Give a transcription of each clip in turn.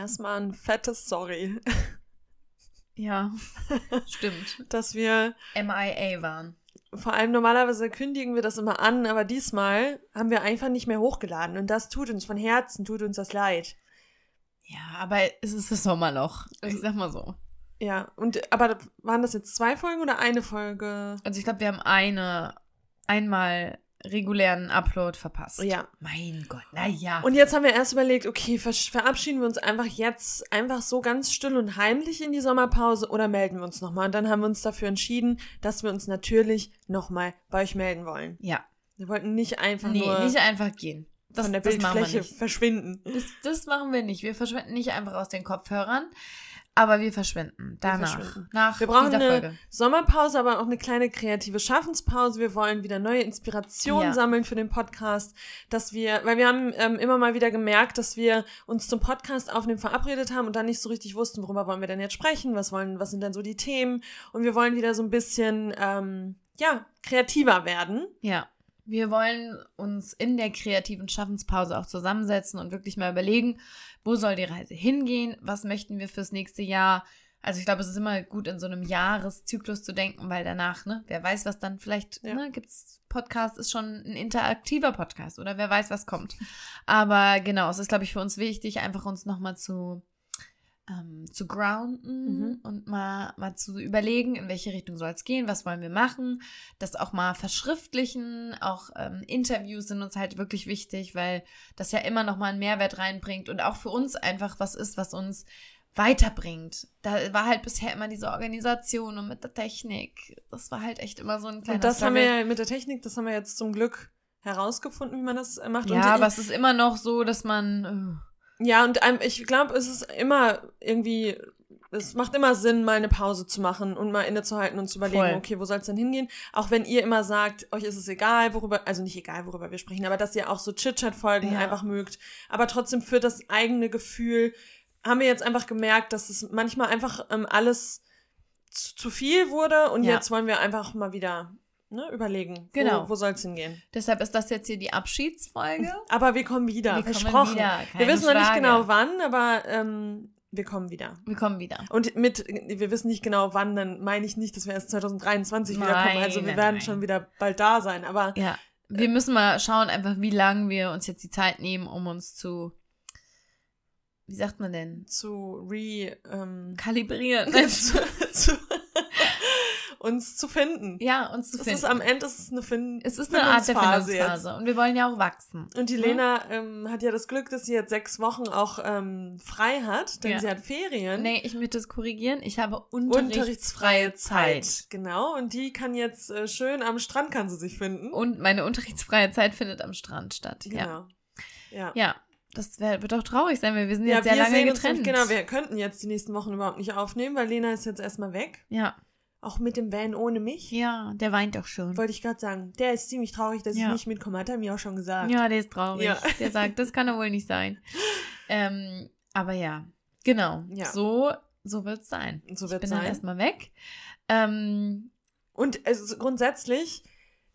erstmal ein fettes Sorry, Ja, stimmt. dass wir MIA waren. vor allem normalerweise kündigen wir das immer an, aber diesmal haben wir einfach nicht mehr hochgeladen und das tut uns von Herzen, tut uns das leid. Ja, aber es ist das Sommerloch. Ich sag mal so. Ja, und aber waren das jetzt zwei Folgen oder eine Folge? Also ich glaube, wir haben eine, einmal regulären Upload verpasst. Ja. Mein Gott, naja. Und jetzt haben wir erst überlegt, okay, verabschieden wir uns einfach jetzt einfach so ganz still und heimlich in die Sommerpause oder melden wir uns nochmal? Und dann haben wir uns dafür entschieden, dass wir uns natürlich nochmal bei euch melden wollen. ja, Wir wollten nicht einfach nee, nur nicht einfach gehen. Das, von der das machen wir Bildfläche nicht. verschwinden. Das, das machen wir nicht. Wir verschwinden nicht einfach aus den Kopfhörern, aber wir verschwinden danach. verschwinden. Nach Wir brauchen eine Folge. Sommerpause, aber auch eine kleine kreative Schaffenspause. Wir wollen wieder neue Inspirationen Ja. sammeln für den Podcast, dass wir, weil wir haben ähm, immer mal wieder gemerkt, dass wir uns zum Podcast aufnehmen verabredet haben und dann nicht so richtig wussten, worüber wollen wir denn jetzt sprechen, was wollen, was sind denn so die Themen und wir wollen wieder so ein bisschen, ähm, ja, kreativer werden. Ja. Wir wollen uns in der kreativen Schaffenspause auch zusammensetzen und wirklich mal überlegen, wo soll die Reise hingehen? Was möchten wir fürs nächste Jahr? Also ich glaube, es ist immer gut, in so einem Jahreszyklus zu denken, weil danach, ne, wer weiß, was dann vielleicht, Ja. ne, gibt's Podcast, ist schon ein interaktiver Podcast oder wer weiß, was kommt. Aber genau, es ist, glaube ich, für uns wichtig, einfach uns nochmal zu, ähm, zu grounden Mhm. und mal, mal zu überlegen, in welche Richtung soll es gehen, was wollen wir machen, das auch mal verschriftlichen, auch ähm, Interviews sind uns halt wirklich wichtig, weil das ja immer nochmal einen Mehrwert reinbringt und auch für uns einfach was ist, was uns weiterbringt. Da war halt bisher immer diese Organisation und mit der Technik. Das war halt echt immer so ein kleiner Und das haben wir Struggle. ja mit der Technik, das haben wir jetzt zum Glück herausgefunden, wie man das äh, macht. und Ja, die- aber es ist immer noch so, dass man. Ja, und ähm, ich glaube, es ist immer irgendwie, es macht immer Sinn, mal eine Pause zu machen und mal innezuhalten und zu überlegen, Voll. okay, wo soll es denn hingehen? Auch wenn ihr immer sagt, euch ist es egal, worüber, also nicht egal, worüber wir sprechen, aber dass ihr auch so Chit-Chat-Folgen Ja. einfach mögt. Aber trotzdem für das eigene Gefühl haben wir jetzt einfach gemerkt, dass es manchmal einfach ähm, alles zu, zu viel wurde und Ja. jetzt wollen wir einfach mal wieder ne, überlegen, Genau. wo, wo soll es hingehen. Deshalb ist das jetzt hier die Abschiedsfolge. Aber wir kommen wieder, Wir kommen versprochen. wieder, wir wissen noch nicht Frage. genau wann, aber ähm, wir kommen wieder. Wir kommen wieder. Und mit, wir wissen nicht genau wann, dann meine ich nicht, dass wir erst 2023 wiederkommen. Nein, Also wir nein, werden nein. schon wieder bald da sein. Aber Ja. Wir müssen mal schauen, einfach wie lange wir uns jetzt die Zeit nehmen, um uns zu. Wie sagt man denn? zu re, ähm, Kalibrieren. zu, zu, uns zu finden. ja, uns zu Es finden. ist am Ende ist es eine Fin es ist eine Art der Findungsphase. Und wir wollen ja auch wachsen. Und die Ne? Lena ähm, hat ja das Glück, dass sie jetzt sechs Wochen auch ähm, frei hat, denn Ja. sie hat Ferien. Nee, ich möchte es korrigieren. Ich habe Unterrichtsfreie unterrichtsfreie Zeit. Zeit. Genau, und die kann jetzt äh, schön am Strand kann sie sich finden. Und meine unterrichtsfreie Zeit findet am Strand statt. Ja. genau. Ja. Ja. Das wär, wird doch traurig sein, weil wir sind Ja, jetzt sehr wir lange uns getrennt. nicht, genau, wir könnten jetzt die nächsten Wochen überhaupt nicht aufnehmen, weil Lena ist jetzt erstmal weg. ja. Auch mit dem Van ohne mich. ja, der weint doch schon. Wollte ich gerade sagen. Der ist ziemlich traurig, dass Ja. ich nicht mitkomme, hat er mir auch schon gesagt. Ja, der ist traurig. Ja. Der sagt, das kann doch wohl nicht sein. Ähm, aber ja, genau. Ja. So, so wird es sein. So ich wird's bin dann sein. erstmal weg. Ähm, Und also grundsätzlich,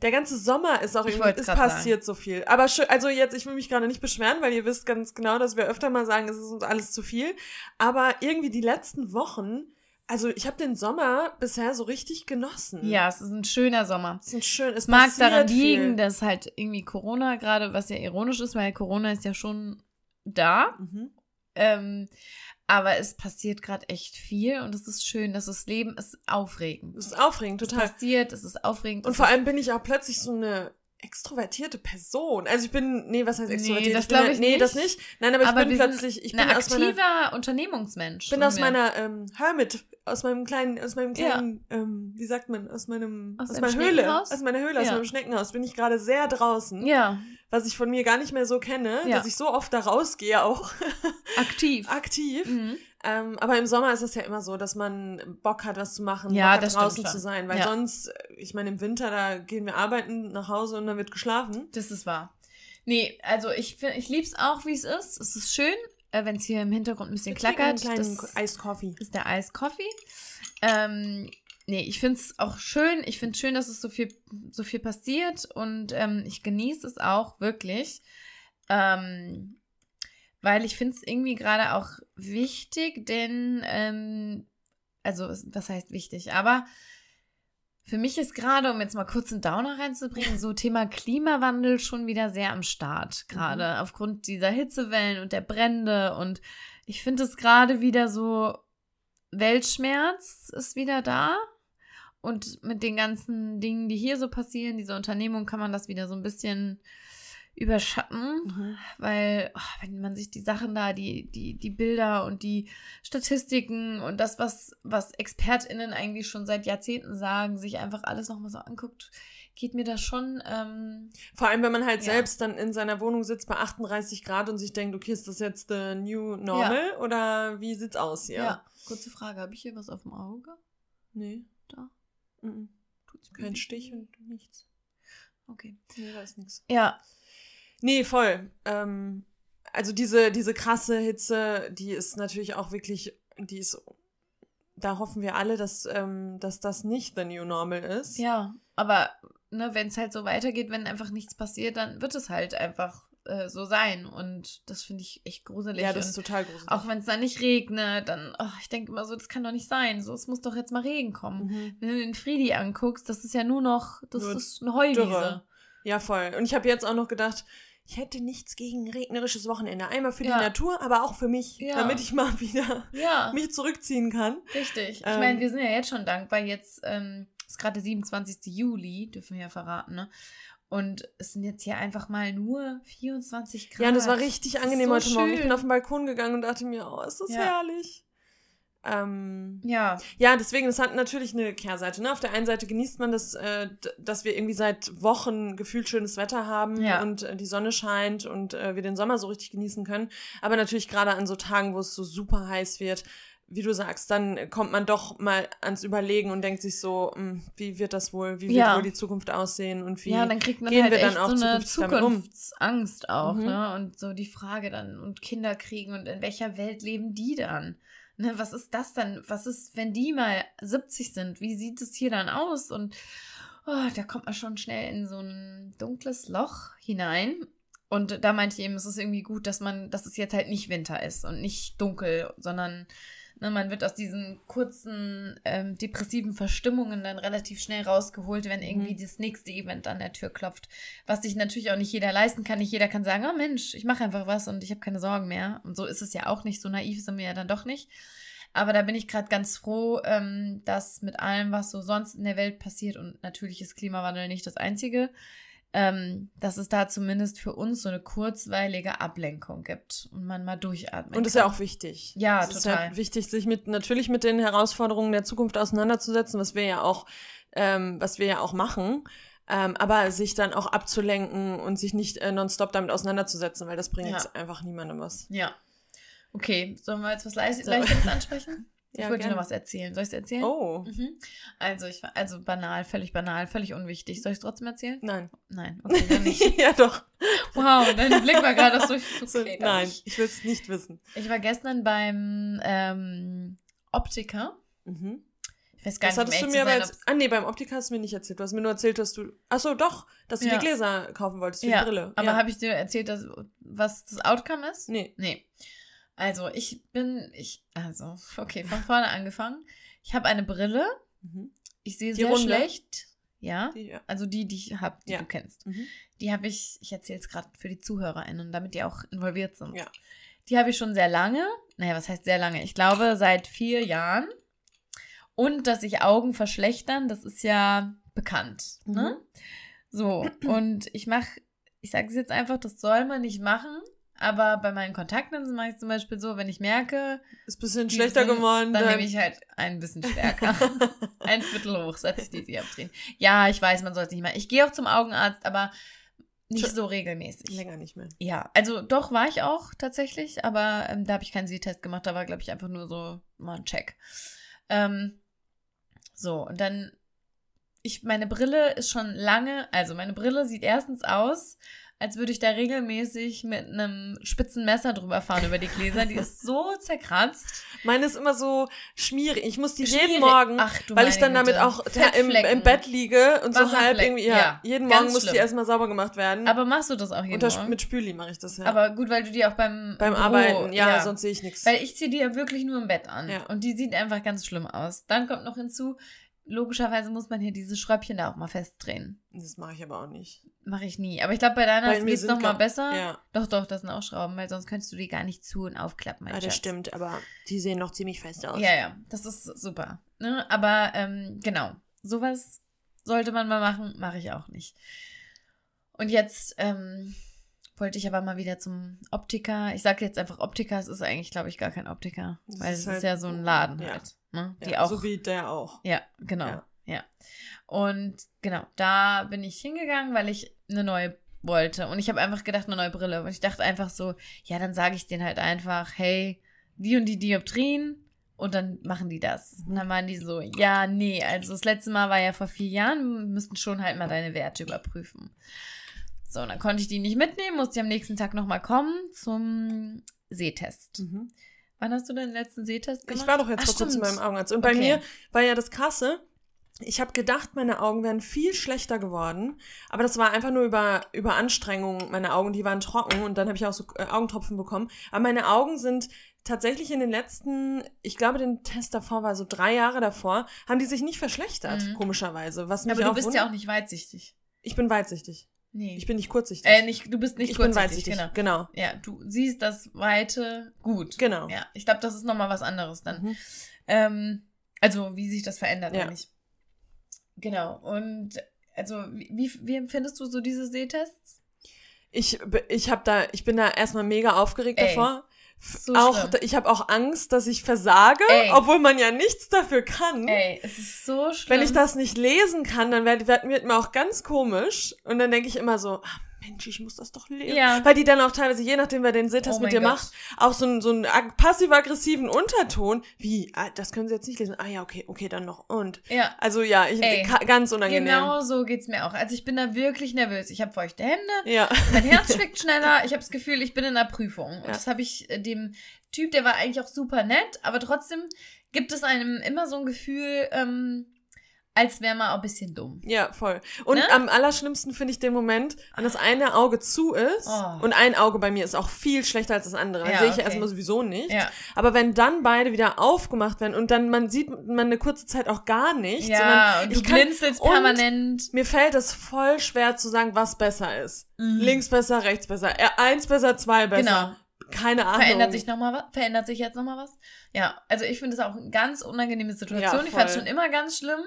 der ganze Sommer ist auch Ich irgendwie, es passiert so viel. Aber schön, also jetzt, ich will mich gerade nicht beschweren, weil ihr wisst ganz genau, dass wir öfter mal sagen, es ist uns alles zu viel. Aber irgendwie die letzten Wochen, also ich habe den Sommer bisher so richtig genossen. ja, es ist ein schöner Sommer. Es ist schön, es Es mag daran viel. liegen, dass halt irgendwie Corona gerade, was ja ironisch ist, weil Corona ist ja schon da. Mhm. Ähm, aber es passiert gerade echt viel und es ist schön, dass das Leben ist aufregend. Es ist aufregend, Es total. passiert, es ist aufregend. Und es vor allem bin ich auch plötzlich so eine extrovertierte Person. Also ich bin, nee, was heißt Nee, extrovertiert? das bin glaub ja- ich Nee, nicht. das nicht. Nein, aber ich aber bin plötzlich, ich bin ein aus meiner, aktiver Unternehmungsmensch. bin aus wir. meiner ähm, Hermit, aus meinem kleinen, aus meinem Ja. kleinen, ähm, wie sagt man, aus meinem, Aus aus, meiner Höhle, aus meiner Höhle, aus Ja. meinem Schneckenhaus, bin ich gerade sehr draußen, Ja, was ich von mir gar nicht mehr so kenne, Ja. dass ich so oft da rausgehe auch aktiv. aktiv. Mhm. Ähm, aber im Sommer ist es ja immer so, dass man Bock hat, was zu machen, Ja, Bock hat, draußen zu sein, weil Ja. sonst, äh, ich meine, im Winter, da gehen wir arbeiten nach Hause und dann wird geschlafen. Das ist wahr. Nee, also ich, ich lieb's auch, wie es ist. Es ist schön, äh, wenn es hier im Hintergrund ein bisschen Wir klackert. Einen kleinen Das Iced Coffee. ist der Ice Coffee. Ähm, nee, ich find's auch schön. Ich find's schön, dass es so viel, so viel passiert und ähm, ich genieße es auch wirklich. Ähm, weil ich finde es irgendwie gerade auch wichtig, denn, ähm, also was heißt wichtig, aber für mich ist gerade, um jetzt mal kurz einen Downer reinzubringen, so Thema Klimawandel schon wieder sehr am Start, gerade mhm. aufgrund dieser Hitzewellen und der Brände. Und ich finde es gerade wieder so, Weltschmerz ist wieder da. Und mit den ganzen Dingen, die hier so passieren, diese Unternehmung, kann man das wieder so ein bisschen überschatten, mhm. weil oh, wenn man sich die Sachen da, die, die, die Bilder und die Statistiken und das, was, was ExpertInnen eigentlich schon seit Jahrzehnten sagen, sich einfach alles nochmal so anguckt, geht mir das schon. Ähm, Vor allem, wenn man halt ja. selbst dann in seiner Wohnung sitzt bei 38 Grad und sich denkt, okay, ist das jetzt the new normal ja. oder wie sieht's aus hier? Ja, kurze Frage, habe ich hier was auf dem Auge? Nee. Da? Mhm. Tut's Kein Stich und nichts. Okay. Nee, da ist nichts. Ja, Nee, voll. Ähm, also diese, diese krasse Hitze, die ist natürlich auch wirklich, die ist, da hoffen wir alle, dass, ähm, dass das nicht the new normal ist. Ja, aber ne, wenn es halt so weitergeht, wenn einfach nichts passiert, dann wird es halt einfach äh, so sein. Und das finde ich echt gruselig. Ja, das ist total gruselig. Auch wenn es dann nicht regnet, dann, oh, ich denke immer so, das kann doch nicht sein. So, es muss doch jetzt mal Regen kommen. Mhm. Wenn du den Friedi anguckst, das ist ja nur noch, das nur ist eine Heuwiese. Dürre. Ja, voll. Und ich habe jetzt auch noch gedacht, ich hätte nichts gegen regnerisches Wochenende. Einmal für ja. die Natur, aber auch für mich, ja. damit ich mal wieder ja. mich zurückziehen kann. Richtig. Ich ähm, meine, wir sind ja jetzt schon dankbar. Jetzt ähm, ist gerade der 27. Juli, dürfen wir ja verraten, ne? Und es sind jetzt hier einfach mal nur 24 Grad. Ja, und das war richtig angenehm so heute schön. Morgen. Ich bin auf den Balkon gegangen und dachte mir, oh, ist das herrlich. Ähm, ja. Ja, deswegen, es hat natürlich eine Kehrseite. Ne? Auf der einen Seite genießt man das, äh, dass wir irgendwie seit Wochen gefühlt schönes Wetter haben ja. und äh, die Sonne scheint und äh, wir den Sommer so richtig genießen können. Aber natürlich gerade an so Tagen, wo es so super heiß wird, wie du sagst, dann kommt man doch mal ans Überlegen und denkt sich so, mh, hm, wie wird das wohl, wie wird ja. wohl die Zukunft aussehen und wie ja, dann kriegt man gehen halt wir dann auch so eine Zukunftsangst auch, mhm. ne? Und so die Frage dann und Kinder kriegen und in welcher Welt leben die dann? Ne, was ist das denn? Was ist, wenn die mal 70 sind? Wie sieht es hier dann aus? Und oh, da kommt man schon schnell in so ein dunkles Loch hinein. Und da meinte ich eben, es ist irgendwie gut, dass man, dass es jetzt halt nicht Winter ist und nicht dunkel, sondern Ne, man wird aus diesen kurzen ähm, depressiven Verstimmungen dann relativ schnell rausgeholt, wenn irgendwie mhm. das nächste Event an der Tür klopft. Was sich natürlich auch nicht jeder leisten kann. Nicht jeder kann sagen, oh Mensch, ich mache einfach was und ich habe keine Sorgen mehr. Und so ist es ja auch nicht. So naiv sind wir ja dann doch nicht. Aber da bin ich gerade ganz froh, ähm, dass mit allem, was so sonst in der Welt passiert, und natürlich ist Klimawandel nicht das Einzige, ähm, dass es da zumindest für uns so eine kurzweilige Ablenkung gibt und man mal durchatmen Und das ist ja auch wichtig. Ja, es total. ist ja wichtig, sich mit natürlich mit den Herausforderungen der Zukunft auseinanderzusetzen, was wir ja auch, ähm, was wir ja auch machen. Ähm, aber sich dann auch abzulenken und sich nicht äh, nonstop damit auseinanderzusetzen, weil das bringt ja. einfach niemandem was. Ja. Okay, sollen wir jetzt was Leichteres so. ansprechen? Ich ja, wollte dir noch was erzählen. Soll ich es erzählen? Oh. Mhm. Also, ich also banal, völlig banal, völlig unwichtig. Soll ich es trotzdem erzählen? Nein. Nein, okay, dann nicht. ja, doch. Wow, dein Blick war gerade so. Okay, Nein, ich, will es nicht wissen. Ich war gestern beim ähm, Optiker. Mhm. Ich weiß gar das nicht, hattest du mir aber jetzt, Ah, nee, beim Optiker hast du mir nicht erzählt. Du hast mir nur erzählt, dass du. Achso, doch, dass du ja. die Gläser kaufen wolltest für ja, die Brille. Aber ja. habe ich dir erzählt, dass, was das Outcome ist? Nee. Nee. Also, ich bin, ich, also, okay, von vorne angefangen. Ich habe eine Brille. Mhm. Ich sehe sehr Runde. schlecht. Ja? Die, ja? Also die, die ich habe, die ja. du kennst. Mhm. Die habe ich, ich erzähle es gerade für die ZuhörerInnen, damit die auch involviert sind. Ja. Die habe ich schon sehr lange. Naja, was heißt sehr lange? Ich glaube, seit vier Jahren. Und dass sich Augen verschlechtern, das ist ja bekannt. Ne? Mhm. Ne? So, und ich mache, ich sage es jetzt einfach, das soll man nicht machen. Aber bei meinen Kontaktlinsen mache ich zum Beispiel so, wenn ich merke, ist ein bisschen schlechter sind, geworden, dann, dann nehme ich halt ein bisschen stärker. ein Viertel hoch, setze ich die abdrehen. Ja, ich weiß, man soll es nicht machen. Ich gehe auch zum Augenarzt, aber nicht so regelmäßig. Länger nicht mehr. Ja, also doch war ich auch tatsächlich, aber ähm, da habe ich keinen Sehtest gemacht, da war, glaube ich, einfach nur so mal ein Check. Ähm, so, und dann, ich, meine Brille ist schon lange, also meine Brille sieht erstens aus, als würde ich da regelmäßig mit einem spitzen Messer drüber fahren über die Gläser. Die ist so zerkratzt. Meine ist immer so schmierig. Ich muss die Schmierig. jeden Morgen, Ach, weil ich dann damit auch im, im Bett liege und so halb irgendwie, ja, ja, jeden Morgen muss die schlimm. erstmal sauber gemacht werden. Aber machst du das auch jeden Unter, Morgen? mit Spüli mache ich das, ja. Aber gut, weil du die auch beim Beim Büro, Arbeiten, ja, sonst sehe ich nichts. Weil ich ziehe die ja wirklich nur im Bett an. Ja. Und die sieht einfach ganz schlimm aus. Dann kommt noch hinzu, logischerweise muss man hier diese Schröppchen da auch mal festdrehen. Das mache ich aber auch nicht. Mache ich nie. Aber ich glaube, bei deiner geht es sind noch mal gar- besser. Ja, Doch, doch, das sind auch Schrauben, weil sonst könntest du die gar nicht zu- und aufklappen. Ja das Schatz. stimmt, aber die sehen noch ziemlich fest aus. Ja, ja, das ist super. Ne? Aber ähm, genau, sowas sollte man mal machen, mache ich auch nicht. Und jetzt ähm, wollte ich aber mal wieder zum Optiker. Ich sage jetzt einfach Optiker, es ist eigentlich, glaube ich, gar kein Optiker, weil ist es halt- ist ja so ein Laden ja. halt. Ne? Die Ja, auch So wie der auch. ja, genau. Ja. Ja. Und genau, da bin ich hingegangen, weil ich eine neue wollte. Und ich habe einfach gedacht, eine neue Brille. Und ich dachte einfach so, ja, dann sage ich denen halt einfach, hey, die und die Dioptrien. Und dann machen die das. Und dann waren die so, ja, nee, also das letzte Mal war ja vor vier Jahren, wir müssten schon halt mal deine Werte überprüfen. So, und dann konnte ich die nicht mitnehmen, musste am nächsten Tag nochmal kommen zum Sehtest. Mhm. Wann hast du deinen letzten Sehtest gemacht? Ich war doch jetzt Ach, vor kurzem beim Augenarzt. Und bei Okay. mir war ja das Krasse. Ich habe gedacht, meine Augen wären viel schlechter geworden, aber das war einfach nur über, über Anstrengung. Meine Augen, die waren trocken und dann habe ich auch so äh, Augentropfen bekommen. Aber meine Augen sind tatsächlich in den letzten, ich glaube, den Test davor war so drei Jahre davor, haben die sich nicht verschlechtert, Mhm. komischerweise. Was mich Aber du bist ja auch nicht weitsichtig. Ich bin weitsichtig. Nee. Ich bin nicht kurzsichtig. äh, nicht, du bist nicht ich bin kurzsichtig, weitsichtig. genau. Genau. Ja, du siehst das Weite gut. Genau. Ja, ich glaube, das ist nochmal was anderes dann. Mhm. Ähm, also, wie sich das verändert, Ja. meine ich. Genau. Und also, wie, wie empfindest du so diese Sehtests? Ich, ich hab da, ich bin da erstmal mega aufgeregt Ey, davor. So auch, schlimm. ich habe auch Angst, dass ich versage, Ey. obwohl man ja nichts dafür kann. Ey, es ist so schlimm. Wenn ich das nicht lesen kann, dann wird, wird, wird mir auch ganz komisch. Und dann denke ich immer so, ah, Mensch, ich muss das doch lesen. Ja. Weil die dann auch teilweise, je nachdem, wer den Sehtest Oh mit dir Gott. macht, auch so, einen- so einen ag- passiv-aggressiven Unterton. Wie, ah, das können sie jetzt nicht lesen. Ah ja, okay, okay, dann noch. Und. Ja. Also ja, ich, Ey, ganz unangenehm. Genau so geht's mir auch. Also ich bin da wirklich nervös. Ich habe feuchte Hände, Ja. mein Herz schlägt schneller. Ich habe das Gefühl, ich bin in einer Prüfung. Und Ja. das habe ich äh, dem Typ, der war eigentlich auch super nett, aber trotzdem gibt es einem immer so ein Gefühl, ähm, als wäre man auch ein bisschen dumm. Ja, voll. Und Ne? am allerschlimmsten finde ich den Moment, wenn das eine Auge zu ist Oh. und ein Auge bei mir ist auch viel schlechter als das andere. Das Ja, sehe ich ja okay. erstmal sowieso nicht. Ja. Aber wenn dann beide wieder aufgemacht werden und dann man sieht man eine kurze Zeit auch gar nichts, Ja, und du ich kann, blinzelst und permanent. mir fällt es voll schwer zu sagen, was besser ist. Mhm. Links besser, rechts besser, äh, eins besser, zwei besser. Genau. Keine Ahnung. Verändert sich noch mal was? Verändert sich jetzt noch mal was? Ja, also ich finde es auch eine ganz unangenehme Situation. Ja, ich fand es schon immer ganz schlimm.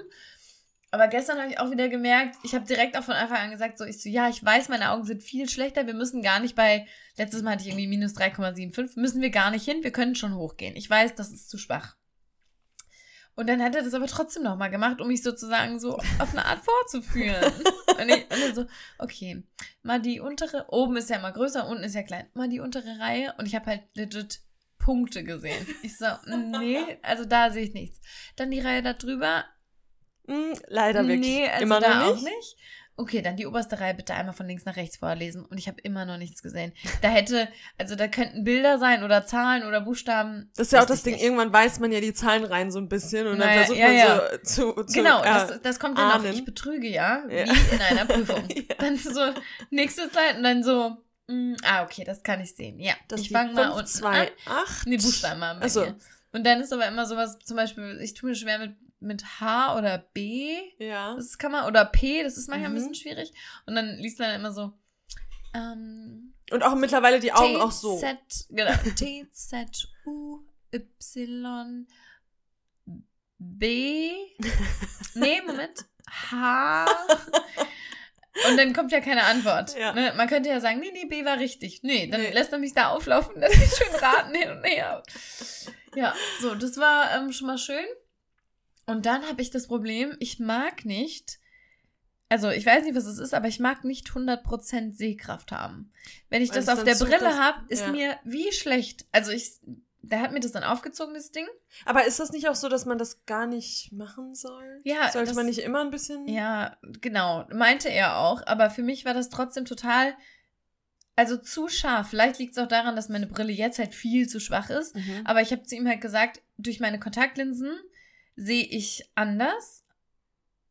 Aber gestern habe ich auch wieder gemerkt, ich habe direkt auch von Anfang an gesagt, so ich so, ja, ich weiß, meine Augen sind viel schlechter. Wir müssen gar nicht bei, letztes Mal hatte ich irgendwie minus 3,75, müssen wir gar nicht hin, wir können schon hochgehen. Ich weiß, das ist zu schwach. Und dann hat er das aber trotzdem nochmal gemacht, um mich sozusagen so auf eine Art vorzuführen. und, ich, und so, okay, mal die untere, oben ist ja immer größer, unten ist ja klein, mal die untere Reihe und ich habe halt legit Punkte gesehen. Ich so, nee, also da sehe ich nichts. Dann die Reihe da drüber, Hm, leider wirklich. nee, also Immer da noch auch nicht. nicht. Okay, dann die oberste Reihe bitte einmal von links nach rechts vorlesen und ich habe immer noch nichts gesehen. Da hätte, also da könnten Bilder sein oder Zahlen oder Buchstaben. Das ist ja auch das Ding, nicht. irgendwann weiß man ja die Zahlen rein so ein bisschen und dann Naja, versucht ja, man ja. so zu, zu Genau, äh, das, das kommt noch. ahnen. Ich betrüge ja, Ja. wie in einer Prüfung. Ja. Dann so, nächste Zeit und dann so, mm, ah, okay, das kann ich sehen. Ja, Das ich fange mal unten zwei, an. acht. Nee, Buchstaben mal bei Ach so. mir. Und dann ist aber immer sowas, zum Beispiel, ich tue mir schwer mit, mit H oder B. Ja. Das kann man, oder P, das ist manchmal Mhm. ein bisschen schwierig. Und dann liest man immer so, ähm, Und auch mittlerweile die Augen T, auch so. Z, genau, T, Z, U, Y, B, nee, Moment, H. Und dann kommt ja keine Antwort. Ja. Ne? Man könnte ja sagen, nee, nee, B war richtig. Nee, dann Nee. lässt er mich da auflaufen, lässt mich schön raten hin und her. Ja, so, das war ähm, schon mal schön. Und dann habe ich das Problem, ich mag nicht, also ich weiß nicht, was es ist, aber ich mag nicht 100% Sehkraft haben. Wenn ich Weil das auf der Brille habe, ist ja. mir wie schlecht. Also ich, der hat mir das dann aufgezogen, das Ding. Aber ist das nicht auch so, dass man das gar nicht machen soll? Ja, Sollte das- man nicht immer ein bisschen. Ja, genau, meinte er auch. Aber für mich war das trotzdem total also zu scharf. Vielleicht liegt es auch daran, dass meine Brille jetzt halt viel zu schwach ist. Mhm. Aber ich habe zu ihm halt gesagt, durch meine Kontaktlinsen sehe ich anders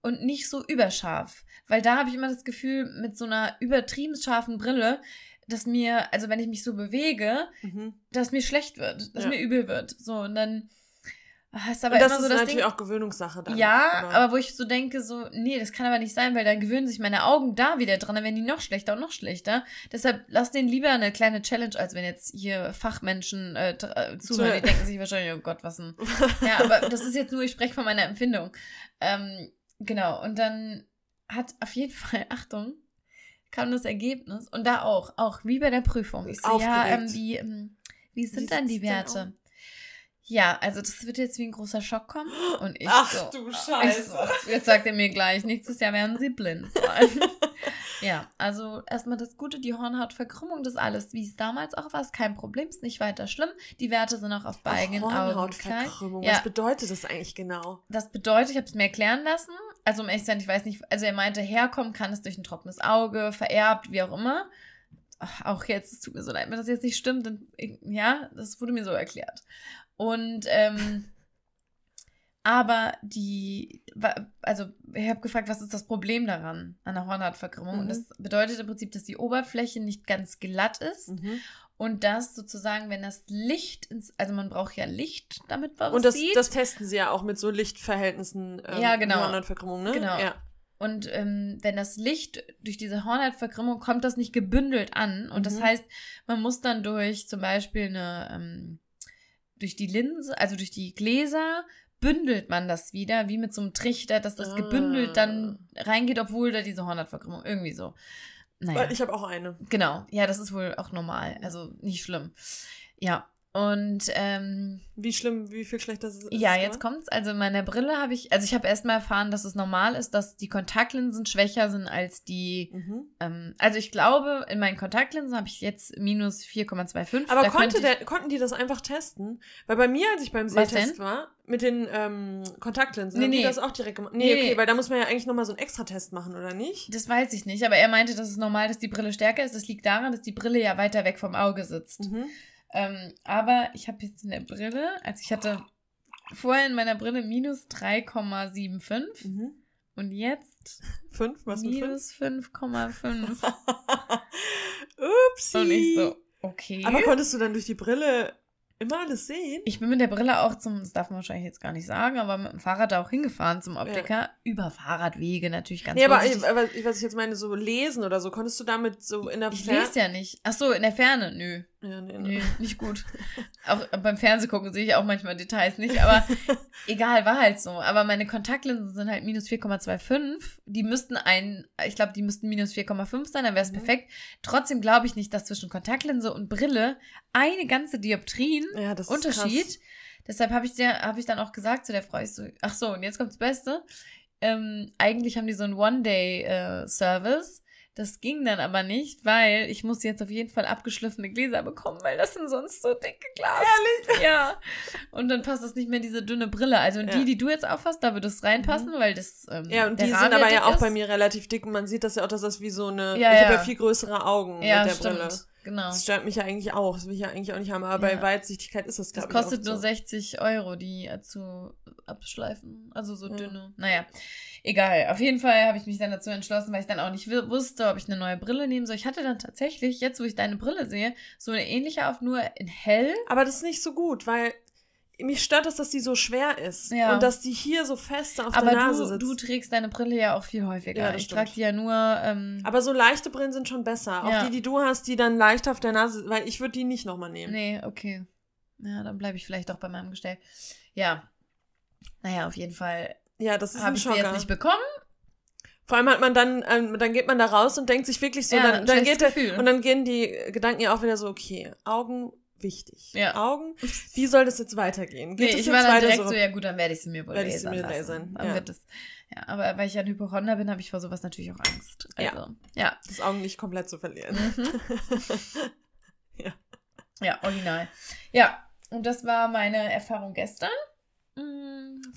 und nicht so überscharf. Weil da habe ich immer das Gefühl, mit so einer übertrieben scharfen Brille, dass mir, also wenn ich mich so bewege, Mhm. dass mir schlecht wird, dass Ja. mir übel wird. So, und dann ist aber Und das immer ist so das natürlich Ding. auch Gewöhnungssache dann. Ja, aber wo ich so denke, so, nee, das kann aber nicht sein, weil dann gewöhnen sich meine Augen da wieder dran, dann werden die noch schlechter und noch schlechter. Deshalb lass denen lieber eine kleine Challenge, als wenn jetzt hier Fachmenschen äh, äh, zuhören, die denken sich wahrscheinlich, oh Gott, was ein. Ja, aber das ist jetzt nur, ich spreche von meiner Empfindung. Ähm, genau, und dann hat auf jeden Fall, Achtung, kam das Ergebnis und da auch, auch wie bei der Prüfung. Ich so, ja, ähm, wie, ähm, wie sind Wie dann die denn Werte? Ja, also das wird jetzt wie ein großer Schock kommen. Und ich Ach so, du Scheiße. So, jetzt sagt er mir gleich, nächstes Jahr werden sie blind. ja, also erstmal das Gute, die Hornhautverkrümmung, das alles, wie es damals auch war, ist kein Problem, ist nicht weiter schlimm. Die Werte sind auch auf beiden Augen. Hornhautverkrümmung. Ja. Was bedeutet das eigentlich genau? Das bedeutet, ich habe es mir erklären lassen. Also um ehrlich zu sein, ich weiß nicht, also er meinte, herkommen kann es durch ein trockenes Auge, vererbt, wie auch immer. Ach, auch jetzt, es tut mir so leid, wenn das jetzt nicht stimmt, dann, ja, das wurde mir so erklärt. Und, ähm, aber die, also ich habe gefragt, was ist das Problem daran, an der Hornhautverkrümmung? Mhm. Und das bedeutet im Prinzip, dass die Oberfläche nicht ganz glatt ist Mhm. und dass sozusagen, wenn das Licht ins, also man braucht ja Licht, damit man Und das, sieht. das testen sie ja auch mit so Lichtverhältnissen. Ähm, Ja, genau. Hornhautverkrümmung, ne? Genau. Ja. Und ähm, wenn das Licht durch diese Hornhautverkrümmung kommt, das nicht gebündelt an. Und das Mhm. heißt, man muss dann durch zum Beispiel eine, ähm, durch die Linse, also durch die Gläser, bündelt man das wieder, wie mit so einem Trichter, dass das gebündelt dann reingeht, obwohl da diese Hornhautverkrümmung irgendwie so. Naja. Ich habe auch eine. Genau, ja, das ist wohl auch normal, also nicht schlimm. Ja, und ähm, Wie schlimm, wie viel schlechter ist es? ja, ist, jetzt oder? kommt's. Also in meiner Brille habe ich, also ich habe erstmal erfahren, dass es normal ist, dass die Kontaktlinsen schwächer sind als die, Mhm. ähm, also ich glaube, in meinen Kontaktlinsen habe ich jetzt minus 4,25. Aber konnte der, konnten die das einfach testen? Weil bei mir, als ich beim Sehtest war, mit den ähm, Kontaktlinsen, Nee, haben die nee. das auch direkt gemacht. Nee, Nee, okay, nee. weil da muss man ja eigentlich nochmal so einen Extra-Test machen, oder nicht? Das weiß ich nicht, aber er meinte, das ist normal, dass die Brille stärker ist. Das liegt daran, dass die Brille ja weiter weg vom Auge sitzt. Mhm. Ähm, aber ich habe jetzt in der Brille, also ich hatte vorher in meiner Brille minus 3,75 Mhm. und jetzt Fünf? Was mit fünf? minus 5,5. Upsi. und ich so, okay. Aber konntest du dann durch die Brille immer alles sehen? Ich bin mit der Brille auch zum, das darf man wahrscheinlich jetzt gar nicht sagen, aber mit dem Fahrrad da auch hingefahren zum Optiker. Über Fahrradwege natürlich ganz nee, aber, aber was ich jetzt meine, so lesen oder so, konntest du damit so in der Ich Fer- lese ja nicht. Ach so, in der Ferne, nö. Ja, nee, Nö, nee. nicht gut. Auch beim Fernsehgucken sehe ich auch manchmal Details nicht, aber egal, war halt so. Aber meine Kontaktlinsen sind halt minus 4,25. Die müssten ein, ich glaube, die müssten minus 4,5 sein, dann wäre es Mhm. perfekt. Trotzdem glaube ich nicht, dass zwischen Kontaktlinse und Brille eine ganze Dioptrien Ja, ist Unterschied. krass. Deshalb habe ich, der- hab ich dann auch gesagt zu der Frau, ich so, ach so, und jetzt kommt das Beste. Ähm, eigentlich haben die so einen One-Day-Service. Das ging dann aber nicht, weil ich musste jetzt auf jeden Fall abgeschliffene Gläser bekommen, weil das sind sonst so dicke Glas. Ehrlich? Ja. Und dann passt das nicht mehr in diese dünne Brille. Also Ja. die, die du jetzt aufhast, da würde es reinpassen, weil das ähm, Ja, und die Rahmen sind aber ja auch ist. bei mir relativ dick und man sieht das ja auch, dass das wie so eine. Ja, ich habe ja. ja viel größere Augen Ja, mit der stimmt. Brille. Genau. Das stört mich ja eigentlich auch. Das will ich ja eigentlich auch nicht haben. Aber Ja. bei Weitsichtigkeit ist das, Das glaube ich. kostet oft nur so. 60 Euro, die äh, zu abschleifen. Also so Ja. dünne. Naja, egal. Auf jeden Fall habe ich mich dann dazu entschlossen, weil ich dann auch nicht wusste, ob ich eine neue Brille nehmen soll. Ich hatte dann tatsächlich, jetzt wo ich deine Brille sehe, so eine ähnliche auf nur in hell. Aber das ist nicht so gut, weil mich stört das, dass die so schwer ist. Ja. Und dass die hier so fest auf Aber der Nase du, sitzt. du trägst deine Brille ja auch viel häufiger. Ja, ich trage die ja nur. Ähm, aber so leichte Brillen sind schon besser. Auch Ja. die, die du hast, die dann leicht auf der Nase, weil ich würde die nicht nochmal nehmen. nee, okay. Ja, dann bleibe ich vielleicht doch bei meinem Gestell. Ja. Naja, auf jeden Fall Ja, das ist habe ein ich sie jetzt Schocker. nicht bekommen. Vor allem hat man dann, ähm, dann geht man da raus und denkt sich wirklich so, Ja, dann, dann geht der, Gefühl. und dann gehen die Gedanken ja auch wieder so, okay, Augen wichtig. Ja. Augen, wie soll das jetzt weitergehen? Geht Nee, das ich jetzt war dann direkt so? so, ja gut, dann werde ich sie mir wohl Werde ich sie lasern mir lasern, Dann ja. wird es. Ja, aber weil ich ja ein Hypochonder bin, habe ich vor sowas natürlich auch Angst. Ja. Also, ja. Das Augenlicht komplett zu verlieren. Mhm. Ja. Ja, original. Ja, und das war meine Erfahrung gestern.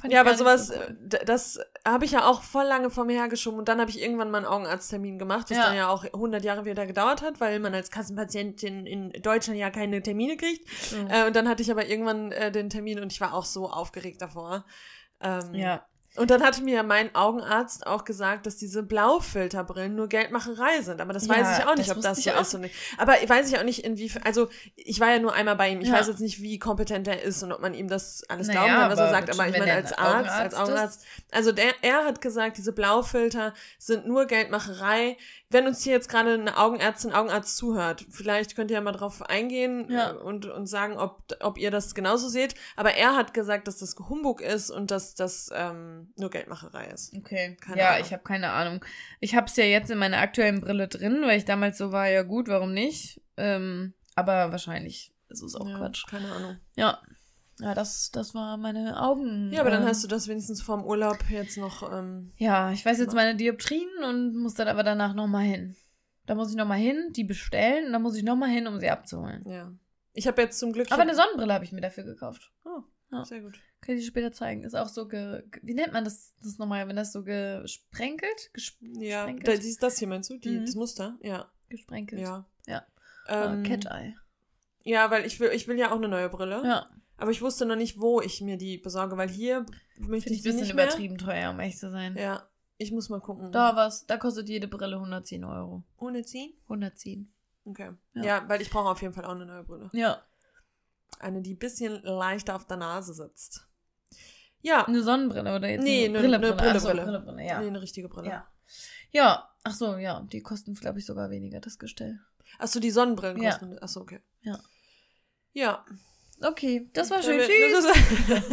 Ich Ja, aber sowas, so äh, das habe ich ja auch voll lange vor mir hergeschoben und dann habe ich irgendwann mal einen Augenarzttermin gemacht, was Ja. dann ja auch 100 Jahre wieder gedauert hat, weil man als Kassenpatientin in Deutschland ja keine Termine kriegt. Mhm. Äh, und dann hatte ich aber irgendwann äh, den Termin und ich war auch so aufgeregt davor. Ähm, ja. Und dann hatte mir mein Augenarzt auch gesagt, dass diese Blaufilterbrillen nur Geldmacherei sind. Aber das Ja, weiß ich auch nicht, das ob das so ist. Und nicht. Aber ich weiß ich auch nicht, inwiefern. Also, ich war ja nur einmal bei ihm. Ich Ja. weiß jetzt nicht, wie kompetent er ist und ob man ihm das alles Naja, glauben kann, was er sagt. Aber ich meine, als Arzt, als Augenarzt ist. Augenarzt. Also, der, er hat gesagt, diese Blaufilter sind nur Geldmacherei. Wenn uns hier jetzt gerade eine Augenärztin, Augenarzt zuhört, vielleicht könnt ihr ja mal drauf eingehen Ja. äh, und, und sagen, ob, ob ihr das genauso seht. Aber er hat gesagt, dass das Humbug ist und dass das ähm, nur Geldmacherei ist. Okay. Keine ja, Ahnung. ich habe keine Ahnung. Ich habe es ja jetzt in meiner aktuellen Brille drin, weil ich damals so war, ja gut, warum nicht? Ähm, aber wahrscheinlich ist es auch ja, Quatsch. Keine Ahnung. Ja. Ja, das, das war meine Augen. Ja, aber dann ähm, hast du das wenigstens vorm Urlaub jetzt noch. Ähm, Ja, ich weiß jetzt meine Dioptrien und muss dann aber danach nochmal hin. Da muss ich nochmal hin, die bestellen und dann muss ich nochmal hin, um sie abzuholen. ja. Ich habe jetzt zum Glück. Aber eine Sonnenbrille habe ich mir dafür gekauft. Oh, Ja. sehr gut. Kann ich dir später zeigen. Ist auch so ge. Wie nennt man das, das nochmal, wenn das so gesprenkelt? Gesp Ja, Gesprenkelt. da, siehst das hier meinst du? Die, Mhm. Das Muster? Ja. gesprenkelt. Ja. Ja. Ähm, Äh, Cat Eye. ja, weil ich will, ich will ja auch eine neue Brille. Ja. Aber ich wusste noch nicht, wo ich mir die besorge, weil hier möchte Finde ich ein bisschen nicht mehr. übertrieben teuer, um ehrlich zu sein. Ja, ich muss mal gucken. Da was, da kostet jede Brille 110 Euro. Ohne ziehen? 110. Okay. Ja. Ja, weil ich brauche auf jeden Fall auch eine neue Brille. Ja. Eine, die ein bisschen leichter auf der Nase sitzt. Ja, Eine Sonnenbrille oder jetzt Nee, eine Brille, eine Brille, Ach so, Brille. Brille, Brille, ja. nee, eine richtige Brille. Ja. Ja, ach so, ja, die kosten, glaube ich, sogar weniger, das Gestell. Achso, die Sonnenbrillen Ja. kosten. Achso, okay. Ja. Ja. Okay, das war schön. Tschüss.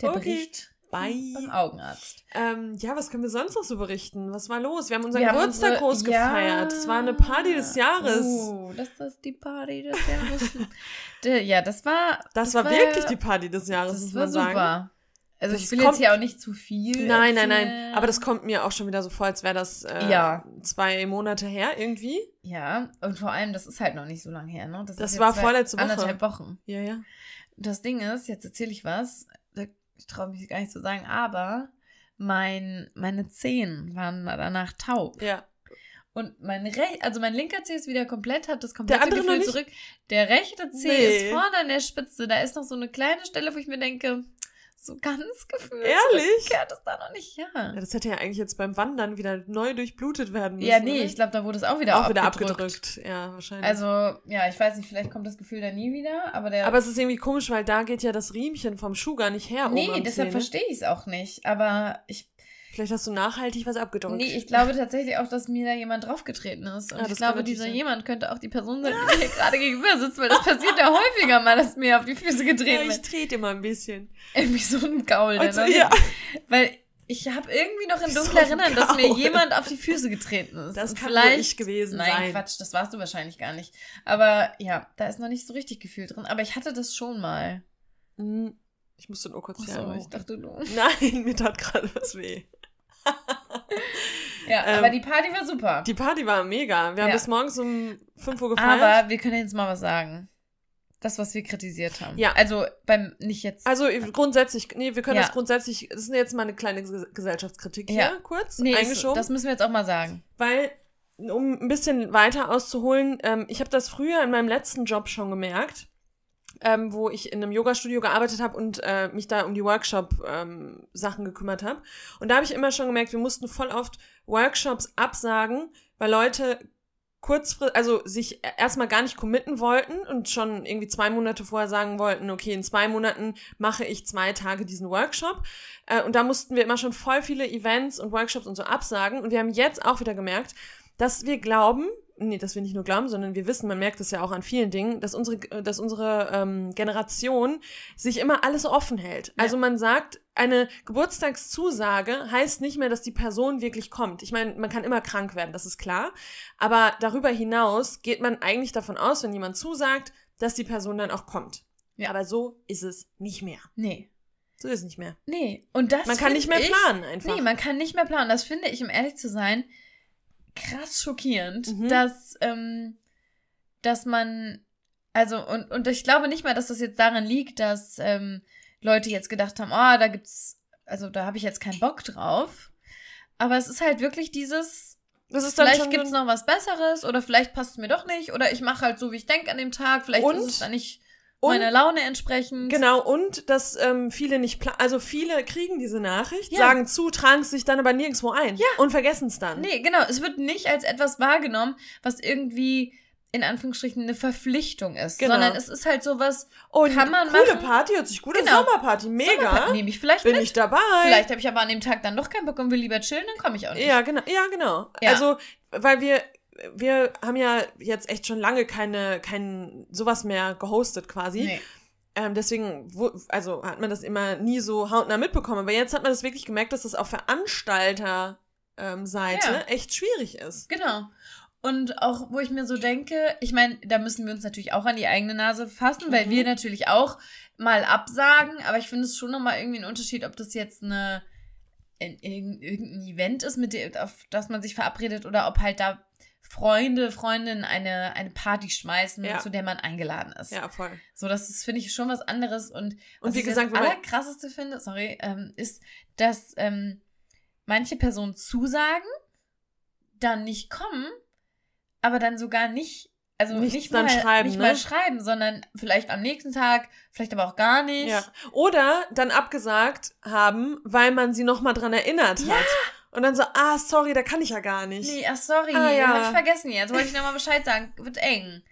Der Okay. Bericht Bye. beim Augenarzt. Ähm, ja, was können wir sonst noch so berichten? Was war los? Wir haben unseren Wir haben Geburtstag unsere- groß gefeiert. Es war eine Party des Jahres. Oh, das ist die Party des Jahres. Ja, das war. das, war wirklich die Party des Jahres, Das muss war man sagen. Also Das ich will kommt- jetzt hier auch nicht zu viel. Nein, nein, nein. erzählen. Aber das kommt mir auch schon wieder so vor, als wäre das äh, Ja. zwei Monate her irgendwie. Ja, und vor allem, das ist halt noch nicht so lange her, ne? Das ist war vorletzte Woche. Anderthalb Wochen. Ja, ja. Das Ding ist, jetzt erzähle ich was, ich traue mich gar nicht zu sagen, aber mein, meine Zehen waren danach taub. Ja. Und mein Rech also mein linker Zeh ist wieder komplett, hat das komplette noch Gefühl zurück. Der rechte Zeh Nee. ist vorne an der Spitze. Da ist noch so eine kleine Stelle, wo ich mir denke, so ganz gefühlt. Ehrlich? Kehrt es da noch nicht, ja. ja. Das hätte ja eigentlich jetzt beim Wandern wieder neu durchblutet werden müssen. Ja, nee, oder? ich glaube, da wurde es auch wieder auch wieder abgedrückt. abgedrückt. Ja, wahrscheinlich. Also, ja, ich weiß nicht, vielleicht kommt das Gefühl da nie wieder, aber der. aber es ist irgendwie komisch, weil da geht ja das Riemchen vom Schuh gar nicht her. nee, deshalb verstehe ich es auch nicht. Aber ich, Vielleicht hast du nachhaltig was abgedrückt. nee, ich glaube tatsächlich auch, dass mir da jemand draufgetreten ist. Und Ah, ich glaube, dieser sein. jemand könnte auch die Person sein, die mir hier gerade gegenüber sitzt, weil das passiert ja häufiger mal, dass mir auf die Füße ja, getreten ich wird. trete immer ein bisschen. Irgendwie so ein Gaul. Also, ja. Weil ich habe irgendwie noch in So dunkler ein Erinnern, dass mir jemand auf die Füße getreten ist. Das Und kann nur ich gewesen Nein, sein. Quatsch, das warst du wahrscheinlich gar nicht. Aber ja, da ist noch nicht so richtig Gefühl drin. Aber ich hatte das schon mal. Hm, Ich musste nur kurz Achso, einmal ich dachte du. Nein, mir tat gerade was weh. Ja, Ähm, aber die Party war super. Die Party war mega. Wir haben Ja. bis morgens um 5 Uhr gefeiert. aber wir können jetzt mal was sagen. Das, was wir kritisiert haben. Ja. Also beim, nicht jetzt. also grundsätzlich, nee, wir können Ja. das grundsätzlich, das ist jetzt mal eine kleine Ges- Gesellschaftskritik Ja. hier, kurz, nee, ist, eingeschoben. das müssen wir jetzt auch mal sagen. Weil, um ein bisschen weiter auszuholen, ähm, ich habe das früher in meinem letzten Job schon gemerkt, ähm, wo ich in einem Yoga-Studio gearbeitet habe und äh, mich da um die Workshop-Sachen gekümmert habe. Und da habe ich immer schon gemerkt, wir mussten voll oft Workshops absagen, weil Leute kurzfristig, also sich erstmal gar nicht committen wollten und schon irgendwie zwei Monate vorher sagen wollten, okay, in zwei Monaten mache ich zwei Tage diesen Workshop. Äh, und da mussten wir immer schon voll viele Events und Workshops und so absagen. Und wir haben jetzt auch wieder gemerkt, dass wir glauben, nee, dass wir nicht nur glauben, sondern wir wissen, man merkt es ja auch an vielen Dingen, dass unsere, dass unsere ähm, Generation sich immer alles offen hält. Also man sagt, eine Geburtstagszusage heißt nicht mehr, dass die Person wirklich kommt. Ich meine, man kann immer krank werden, das ist klar. Aber darüber hinaus geht man eigentlich davon aus, wenn jemand zusagt, dass die Person dann auch kommt. Ja. Aber so ist es nicht mehr. Nee. So ist es nicht mehr. Nee. Und das Man kann nicht mehr ich, planen einfach. Nee, man kann nicht mehr planen. Das finde ich, um ehrlich zu sein, krass schockierend, Mhm. dass, ähm, dass man, also, und, und ich glaube nicht mal, dass das jetzt daran liegt, dass ähm, Leute jetzt gedacht haben, oh, da gibt's, also da habe ich jetzt keinen Bock drauf. Aber es ist halt wirklich dieses, vielleicht schon gibt es so ein- noch was Besseres oder vielleicht passt es mir doch nicht oder ich mache halt so, wie ich denke an dem Tag. Vielleicht Und- ist es dann nicht und- meiner Laune entsprechend. Genau, und dass ähm, viele nicht, also viele kriegen diese Nachricht, Ja. sagen zu, tragen es sich dann aber nirgendwo ein Ja. und vergessen es dann. Nee, genau. Es wird nicht als etwas wahrgenommen, was irgendwie in Anführungsstrichen eine Verpflichtung ist, Genau. sondern es ist halt sowas, Und Kann man coole machen. Party, hört sich gut an, Genau. Sommerparty, mega. Sommerparty nehme ich vielleicht Bin mit. ich dabei. Vielleicht habe ich aber an dem Tag dann doch keinen Bock und will lieber chillen, dann komme ich auch nicht. Ja, genau. Ja, genau. Ja. Also, weil wir, wir haben ja jetzt echt schon lange keine, kein sowas mehr gehostet quasi. Nee. Ähm, deswegen, wo, also hat man das immer nie so hautnah mitbekommen. Aber jetzt hat man das wirklich gemerkt, dass das auf Veranstalter ähm, Ja. echt schwierig ist. Genau. Und auch, wo ich mir so denke, ich meine, da müssen wir uns natürlich auch an die eigene Nase fassen, weil Mhm. wir natürlich auch mal absagen, aber ich finde es schon nochmal irgendwie ein Unterschied, ob das jetzt eine in, in, irgendein Event ist, mit dem, auf das man sich verabredet, oder ob halt da Freunde, Freundinnen eine, eine Party schmeißen, Ja. zu der man eingeladen ist. Ja, voll. So, das ist, finde ich, schon was anderes. Und, was Und wie ich gesagt, das Allerkrasseste finde, sorry, ähm, ist, dass ähm, manche Personen zusagen, dann nicht kommen, aber dann sogar nicht, also Nichts nicht, mal, schreiben, nicht ne? mal schreiben, sondern vielleicht am nächsten Tag, vielleicht aber auch gar nicht. Ja. Oder dann abgesagt haben, weil man sie nochmal dran erinnert Ja. hat. Und dann so, ah, sorry, da kann ich ja gar nicht. Nee, ach sorry, Ah, ja. hab ich vergessen jetzt. Wollte ich nochmal Bescheid sagen. Wird eng.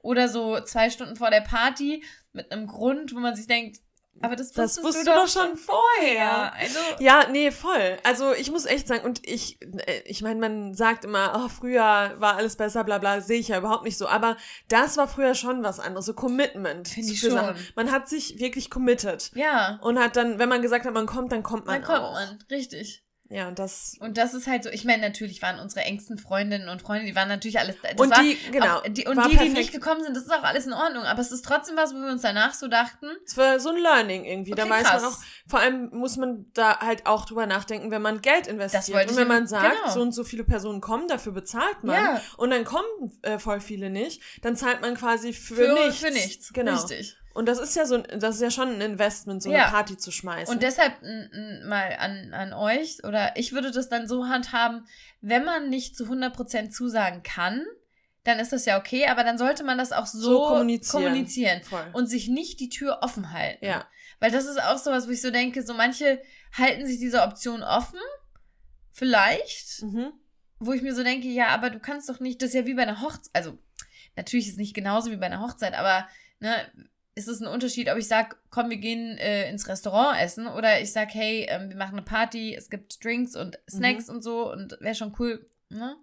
Oder so zwei Stunden vor der Party mit einem Grund, wo man sich denkt, aber das das wusstest wusstest du du doch schon vorher. Ja, also Ja, nee, voll. Also ich muss echt sagen, und ich, äh, ich meine, man sagt immer, oh, früher war alles besser, bla bla, sehe ich ja überhaupt nicht so. Aber das war früher schon was anderes, so Commitment. Finde ich schon. Sachen. Man hat sich wirklich committed. ja, Und hat dann, wenn man gesagt hat, man kommt, dann kommt man dann kommt auch. man, richtig. Ja, und das. Und das ist halt so, ich meine, natürlich waren unsere engsten Freundinnen und Freunde, die waren natürlich alles da. Das und war die, genau. auch, die, und die, die perfekt. nicht gekommen sind, das ist auch alles in Ordnung. Aber es ist trotzdem was, wo wir uns danach so dachten, Es war so ein Learning irgendwie. da Okay, weiß krass. man auch, vor allem muss man da halt auch drüber nachdenken, wenn man Geld investiert. wollte und wenn man sagt, genau. so und so viele Personen kommen, dafür bezahlt man. Ja. Und dann kommen äh, voll viele nicht, dann zahlt man quasi für, für, nichts. für nichts. Genau. Richtig. Und das ist ja so, das ist ja schon ein Investment, so Ja. eine Party zu schmeißen. Und deshalb mal an, an euch, oder ich würde das dann so handhaben, wenn man nicht zu 100% zusagen kann, dann ist das ja okay, aber dann sollte man das auch so, So kommunizieren. kommunizieren und sich nicht die Tür offen halten. ja. Weil das ist auch sowas, wo ich so denke, so manche halten sich diese Option offen, vielleicht, Mhm. wo ich mir so denke, ja, aber du kannst doch nicht, das ist ja wie bei einer Hochzeit, also natürlich ist es nicht genauso wie bei einer Hochzeit, aber ne, ist es ein Unterschied, ob ich sage, komm, wir gehen äh, ins Restaurant essen oder ich sage, hey, ähm, wir machen eine Party, es gibt Drinks und Snacks und so und wäre schon cool, ne?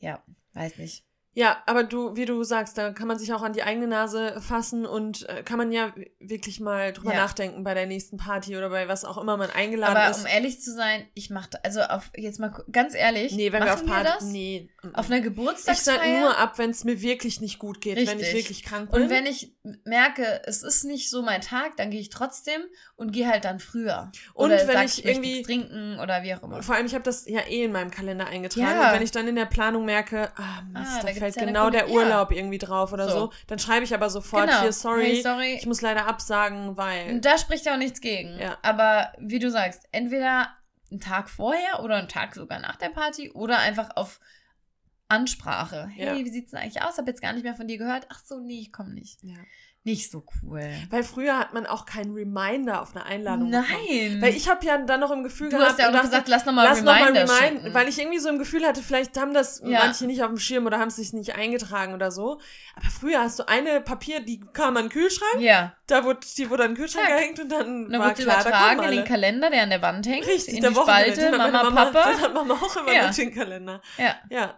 Ja, weiß nicht. Ja, aber du, wie du sagst, da kann man sich auch an die eigene Nase fassen und äh, kann man ja wirklich mal drüber Ja. nachdenken bei der nächsten Party oder bei was auch immer man eingeladen Aber ist. um ehrlich zu sein, ich mache, also auf, jetzt mal ganz ehrlich, nee, wenn wir auf Party. das? Nee. Auf einer Ich Geburtstagsfeier? sag nur ab, wenn es mir wirklich nicht gut geht, wenn ich Richtig. wirklich krank bin. Und wenn ich merke, es ist nicht so mein Tag, dann gehe ich trotzdem und gehe halt dann früher. Und oder wenn sag, ich möchte irgendwie- trinken oder wie auch immer. Vor allem, ich habe das ja eh in meinem Kalender eingetragen. Ja. Und wenn ich dann in der Planung merke, ah, Mist, Ah, fällt ja genau der Kunde- ja. Urlaub irgendwie drauf oder so, So. dann schreibe ich aber sofort Genau. hier, sorry, Hey, sorry. ich muss leider absagen, weil. Da spricht ja auch nichts gegen. Ja. Aber wie du sagst, entweder einen Tag vorher oder einen Tag sogar nach der Party oder einfach auf Ansprache. Hey, wie sieht's denn eigentlich aus? Hab jetzt gar nicht mehr von dir gehört. Ach so, nee, ich komme nicht. Ja. Nicht so cool. Weil früher hat man auch keinen Reminder auf eine Einladung bekommen. Nein. Weil ich habe ja dann noch im Gefühl du gehabt, hast ja auch noch gesagt, lass nochmal lass noch mal Reminder schicken. weil ich irgendwie so im Gefühl hatte, vielleicht haben das Ja. manche nicht auf dem Schirm oder haben es sich nicht eingetragen oder so. Aber früher hast du eine Papier, die kam an den Kühlschrank, ja. da wurde, die wurde an den Kühlschrank Zack. gehängt und dann dann war klar, da übertragen kommen in den. Kalender, der an der Wand hängt. Richtig, in der die Wochenende. Spalte, meine Mama, Papa. Den hat Mama auch immer Ja. den Kalender. Ja. Ja.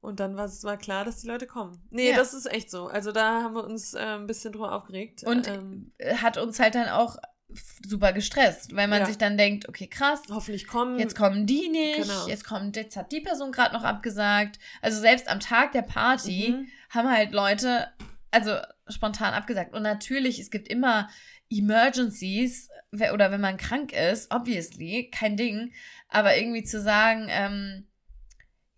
Und dann war es war klar, dass die Leute kommen. Nee, Ja. das ist echt so. Also da haben wir uns äh, ein bisschen drüber aufgeregt. Und ähm, hat uns halt dann auch super gestresst, weil man Ja. sich dann denkt, okay, krass, hoffentlich kommen. jetzt kommen die nicht, Genau. jetzt kommt, jetzt hat die Person gerade noch abgesagt. Also selbst am Tag der Party Mhm. haben halt Leute, also spontan abgesagt. Und natürlich, es gibt immer Emergencies oder wenn man krank ist, obviously, kein Ding. Aber irgendwie zu sagen, ähm,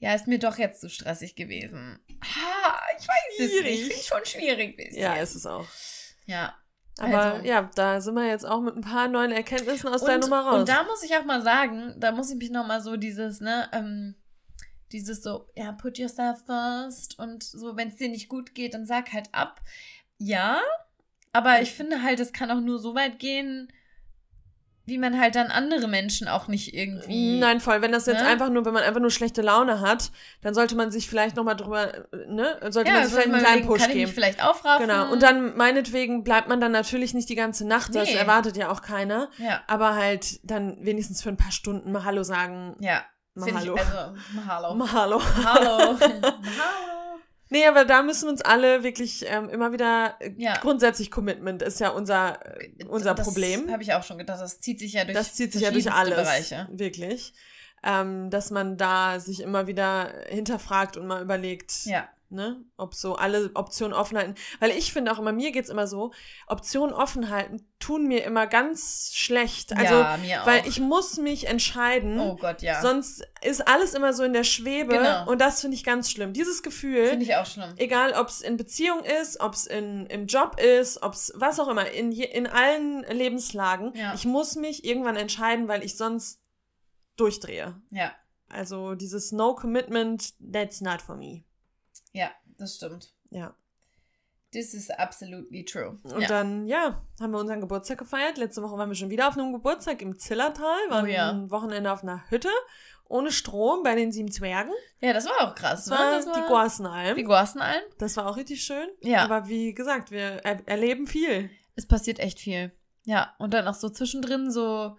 ja, ist mir doch jetzt zu stressig gewesen. Ah, ich weiß es Schwierig. nicht. Finde schon schwierig. Bisschen. Ja, ist es auch. Ja. Aber Also- ja, da sind wir jetzt auch mit ein paar neuen Erkenntnissen aus der und, Nummer raus. und da muss ich auch mal sagen, da muss ich mich nochmal so dieses, ne, ähm, dieses so, ja, put yourself first und so, wenn es dir nicht gut geht, dann sag halt ab. Ja, aber ich finde halt, es kann auch nur so weit gehen, wie man halt dann andere Menschen auch nicht irgendwie. Nein, voll. Wenn das jetzt Ne? einfach nur, wenn man einfach nur schlechte Laune hat, dann sollte man sich vielleicht nochmal drüber, ne? Sollte ja, man sich vielleicht einen kleinen Push kann ich mich geben. vielleicht aufraffen? Genau. Und dann meinetwegen bleibt man dann natürlich nicht die ganze Nacht, das Nee. erwartet ja auch keiner. Ja, Aber halt dann wenigstens für ein paar Stunden mal Hallo sagen. ja. Mahalo. Ich, also, Mahalo. Mal Hallo. Hallo. Nee, aber da müssen uns alle wirklich ähm, immer wieder äh, Ja. grundsätzlich Commitment ist ja unser, äh, unser das Problem. habe ich auch schon gedacht. Das zieht sich ja durch Das zieht sich ja durch alles. Bereiche. Wirklich. Ähm, dass man da sich immer wieder hinterfragt und mal überlegt, Ja. Ne, ob so alle Optionen offen halten. Weil ich finde auch immer, mir geht's immer so, Optionen offen halten tun mir immer ganz schlecht. Also, ja, mir auch. weil ich muss mich entscheiden. oh Gott, ja. Sonst ist alles immer so in der Schwebe Genau. und das finde ich ganz schlimm. Dieses Gefühl, Finde ich auch schlimm. egal ob es in Beziehung ist, ob es in, im Job ist, ob es was auch immer, in, je, in allen Lebenslagen, Ja. ich muss mich irgendwann entscheiden, weil ich sonst durchdrehe. Ja, Also dieses No Commitment, that's not for me. Ja, das stimmt. Ja. This is absolutely true. Und ja. dann, ja, haben wir unseren Geburtstag gefeiert. Letzte Woche waren wir schon wieder auf einem Geburtstag im Zillertal, waren Oh ja. ein Wochenende auf einer Hütte, ohne Strom, bei den sieben Zwergen. ja, das war auch krass. Das war das war die Guasenalm. die Guasenalm. Das war auch richtig schön. Ja. Aber wie gesagt, wir er erleben viel. Es passiert echt viel. Ja, und dann auch so zwischendrin so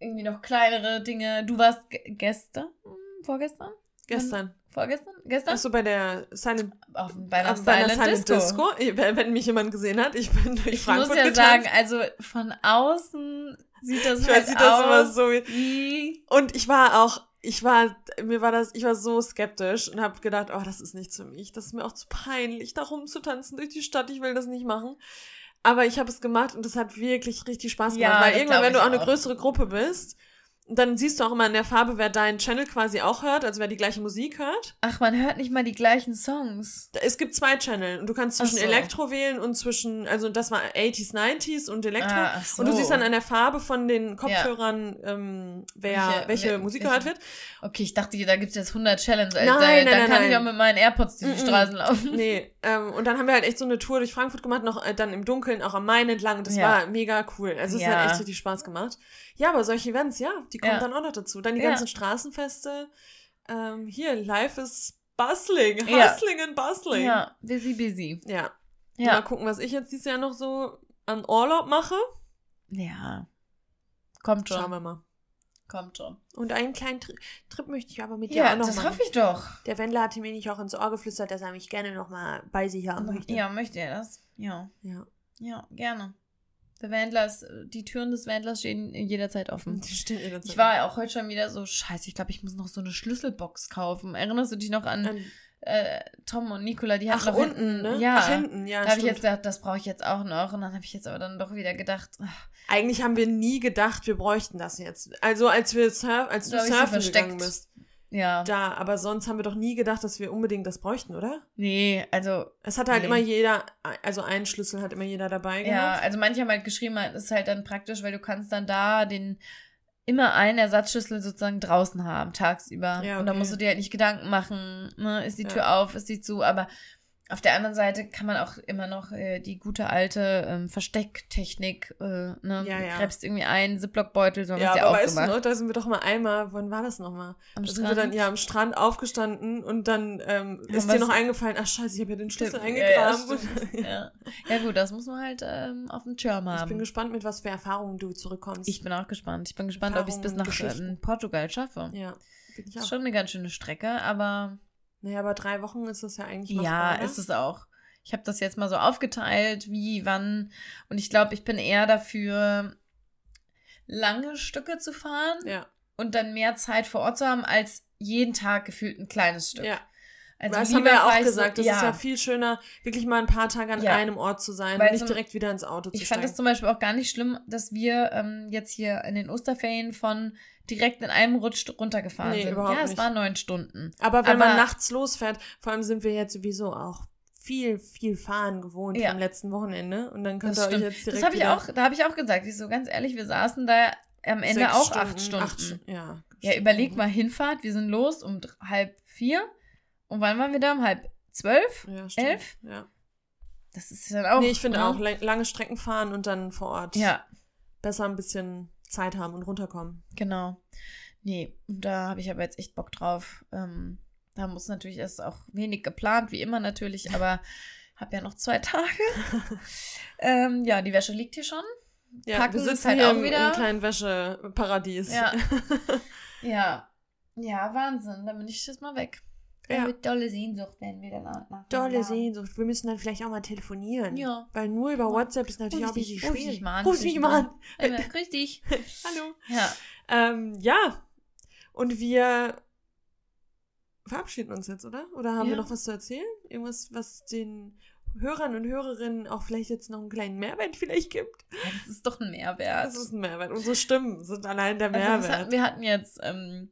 irgendwie noch kleinere Dinge. Du warst ge- gestern? Vorgestern? Gestern. Vorgestern? Gestern? Achso, bei der Silent, Auf, bei bei Silent, einer Disco. Silent Disco. Wenn mich jemand gesehen hat, ich bin durch Ich Frankfurt muss ja getanzt. sagen, also von außen sieht das ich halt weiß, sieht das aus immer so. wie... Und ich war auch, ich war, mir war das, ich war so skeptisch und habe gedacht, oh, das ist nichts für mich. Das ist mir auch zu peinlich, da rumzutanzen durch die Stadt. Ich will das nicht machen. Aber ich habe es gemacht und es hat wirklich richtig Spaß Ja, gemacht. weil das irgendwann, wenn du ich auch eine größere Gruppe bist, dann siehst du auch immer in der Farbe, wer deinen Channel quasi auch hört, also wer die gleiche Musik hört. Ach, man hört nicht mal die gleichen Songs. Es gibt zwei Channel und du kannst zwischen so. Elektro wählen und zwischen, also das war 80s, 90s und Elektro. Ah, so. Und du siehst dann an der Farbe von den Kopfhörern, ähm, wer, Welche- welche, wel- Musik welche- gehört wird. Okay, ich dachte, da gibt es jetzt 100 Challenges. Nein, da, nein, dann nein, kann ich nein. auch mit meinen AirPods durch die Mm-mm. Straßen laufen. Nee, ähm, und dann haben wir halt echt so eine Tour durch Frankfurt gemacht, noch äh, dann im Dunkeln, auch am Main entlang. Und das Ja. war mega cool. Also es Ja. hat echt richtig Spaß gemacht. Ja, aber solche Events, ja, die kommen Ja. dann auch noch dazu. Dann die Ja. ganzen Straßenfeste. Ähm, hier, life is bustling. Ja. Hustling and bustling. Ja, busy, busy. Ja. Mal Ja. gucken, was ich jetzt dieses Jahr noch so an Urlaub mache. Ja. Kommt schon. Schauen wir mal. Kommt schon. Und einen kleinen Tri Trip möchte ich aber mit dir Ja, auch noch das machen. hoffe ich doch. Der Wendler hatte mir nicht auch ins Ohr geflüstert, dass er mich gerne noch mal bei sich haben möchte. Ja, möchte er das? Ja. ja. Ja, gerne. Der Wendler ist, die Türen des Wendlers stehen jederzeit offen. Die stehen ihr dazu. Ich war auch heute schon wieder so, scheiße, ich glaube, ich muss noch so eine Schlüsselbox kaufen. Erinnerst du dich noch an An, äh, Tom und Nicola? Die hatten ach, noch unten, ne? Ja. Ach, hinten, ja. da habe ich jetzt gedacht, das brauche ich jetzt auch noch. Und dann habe ich jetzt aber dann doch wieder gedacht, ach, Eigentlich haben wir nie gedacht, wir bräuchten das jetzt. Also als wir surf, als du so surfen versteckt. gegangen bist. Ja. Da, aber sonst haben wir doch nie gedacht, dass wir unbedingt das bräuchten, oder? Nee, also Es hat halt Nee. immer jeder, also einen Schlüssel hat immer jeder dabei Ja, gehabt. also manche haben halt geschrieben, es ist halt dann praktisch, weil du kannst dann da den immer einen Ersatzschlüssel sozusagen draußen haben, tagsüber. Ja, Und da okay. musst du dir halt nicht Gedanken machen, ne, ist die Ja. Tür auf, ist die zu, aber auf der anderen Seite kann man auch immer noch äh, die gute alte ähm, Verstecktechnik, äh, ne, Ja, ja. gräbst irgendwie einen Ziploc-Beutel, so haben wir Ja, es ja auch weißt du gemacht. noch, da sind wir doch mal einmal, wann war das nochmal? Am Da sind wir dann Strand. ja am Strand aufgestanden und dann ähm, ist dir noch eingefallen, ach scheiße, ich habe ja den Schlüssel Stimmt, ja, ja, eingegraben. ja. ja gut, das muss man halt ähm, auf dem Schirm ich haben. bin gespannt, mit was für Erfahrungen du zurückkommst. Ich bin auch gespannt. Ich bin gespannt, ob ich es bis nach ähm, Portugal schaffe. ja, bin ich Das ist auch. schon eine ganz schöne Strecke, aber Naja, aber drei Wochen ist das ja eigentlich ja, machbar, oder? ist es auch. Ich habe das jetzt mal so aufgeteilt, wie, wann. Und ich glaube, ich bin eher dafür, lange Stücke zu fahren Ja, und dann mehr Zeit vor Ort zu haben, als jeden Tag gefühlt ein kleines Stück. ja. Also das haben wir ja auch gesagt. So, das ist ja viel schöner, wirklich mal ein paar Tage an Ja. einem Ort zu sein Weil und nicht direkt wieder ins Auto zu Ich fand steigen. es zum Beispiel auch gar nicht schlimm, dass wir ähm, jetzt hier in den Osterferien von direkt in einem Rutsch runtergefahren Nee, sind. überhaupt ja, es nicht. waren neun Stunden. aber wenn man aber- nachts losfährt, vor allem sind wir jetzt sowieso auch viel, viel Fahren gewohnt Ja. am letzten Wochenende. Und dann könnt Das ihr euch stimmt. jetzt direkt Das habe ich auch, da habe ich auch gesagt. Ich so ganz ehrlich, wir saßen da am Ende sechs auch acht Stunden. Acht, ja, Ja, überleg mal Hinfahrt. Wir sind los um halb vier. Und wann waren wir da? Um halb zwölf? Ja, stimmt. elf? Ja. Das ist dann auch. nee, ich finde ne? auch, lang- lange Strecken fahren und dann vor Ort Ja, besser ein bisschen Zeit haben und runterkommen. genau. Nee, da habe ich aber jetzt echt Bock drauf. Ähm, da muss natürlich erst auch wenig geplant, wie immer natürlich, aber habe ja noch zwei Tage. ähm, ja, die Wäsche liegt hier schon. Ja, Packen wir ist sitzen halt hier auch im, wieder- im kleinen Wäscheparadies. Ja. Ja. Ja, Wahnsinn. Dann bin ich jetzt mal weg. Ja. Mit dolle Sehnsucht werden wir dann nach Dolle nach- Sehnsucht. Wir müssen dann vielleicht auch mal telefonieren. Ja. Weil nur über WhatsApp ist natürlich Ruf auch ein bisschen ruf dich schwierig. mal an, Ruf ruf mich mal an. Äh, grüß dich. Hallo. Ja. Ähm, ja. Und wir verabschieden uns jetzt, oder? Oder haben wir Ja. noch was zu erzählen? Irgendwas, was den Hörern und Hörerinnen auch vielleicht jetzt noch einen kleinen Mehrwert vielleicht gibt? ja. Das ist doch ein Mehrwert. Das ist ein Mehrwert. Unsere Stimmen sind allein der also, Mehrwert. hatten, wir hatten jetzt ähm,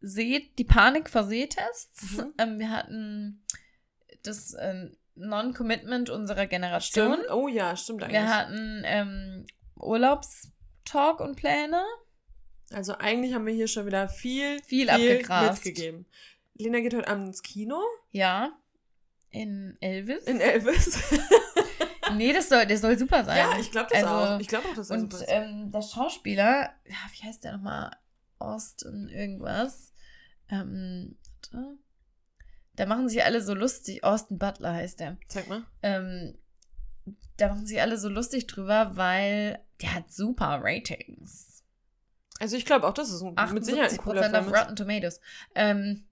Seh, die Panik vor Sehtests. Mhm. Ähm, wir hatten das ähm, Non-Commitment unserer Generation. Stimmt. Oh ja, stimmt eigentlich. Wir hatten ähm, Urlaubstalk und Pläne. Also eigentlich haben wir hier schon wieder viel, Viel abgegrast. mitgegeben. Lena geht heute Abend ins Kino Ja. In Elvis. in Elvis. nee, das soll, der soll super sein. ja, ich glaube das Also, auch. Ich glaube auch, dass das Und super ist. ähm, der Schauspieler, ja, wie heißt der nochmal? Austin irgendwas. Ähm, warte. da machen sich alle so lustig. Austin Butler heißt der. Zeig mal. Ähm, da machen sich alle so lustig drüber, weil der hat super Ratings. Also ich glaube auch, das ist ein, mit Sicherheit ein 78% cooler Film. auf. Rotten Tomatoes. Ähm,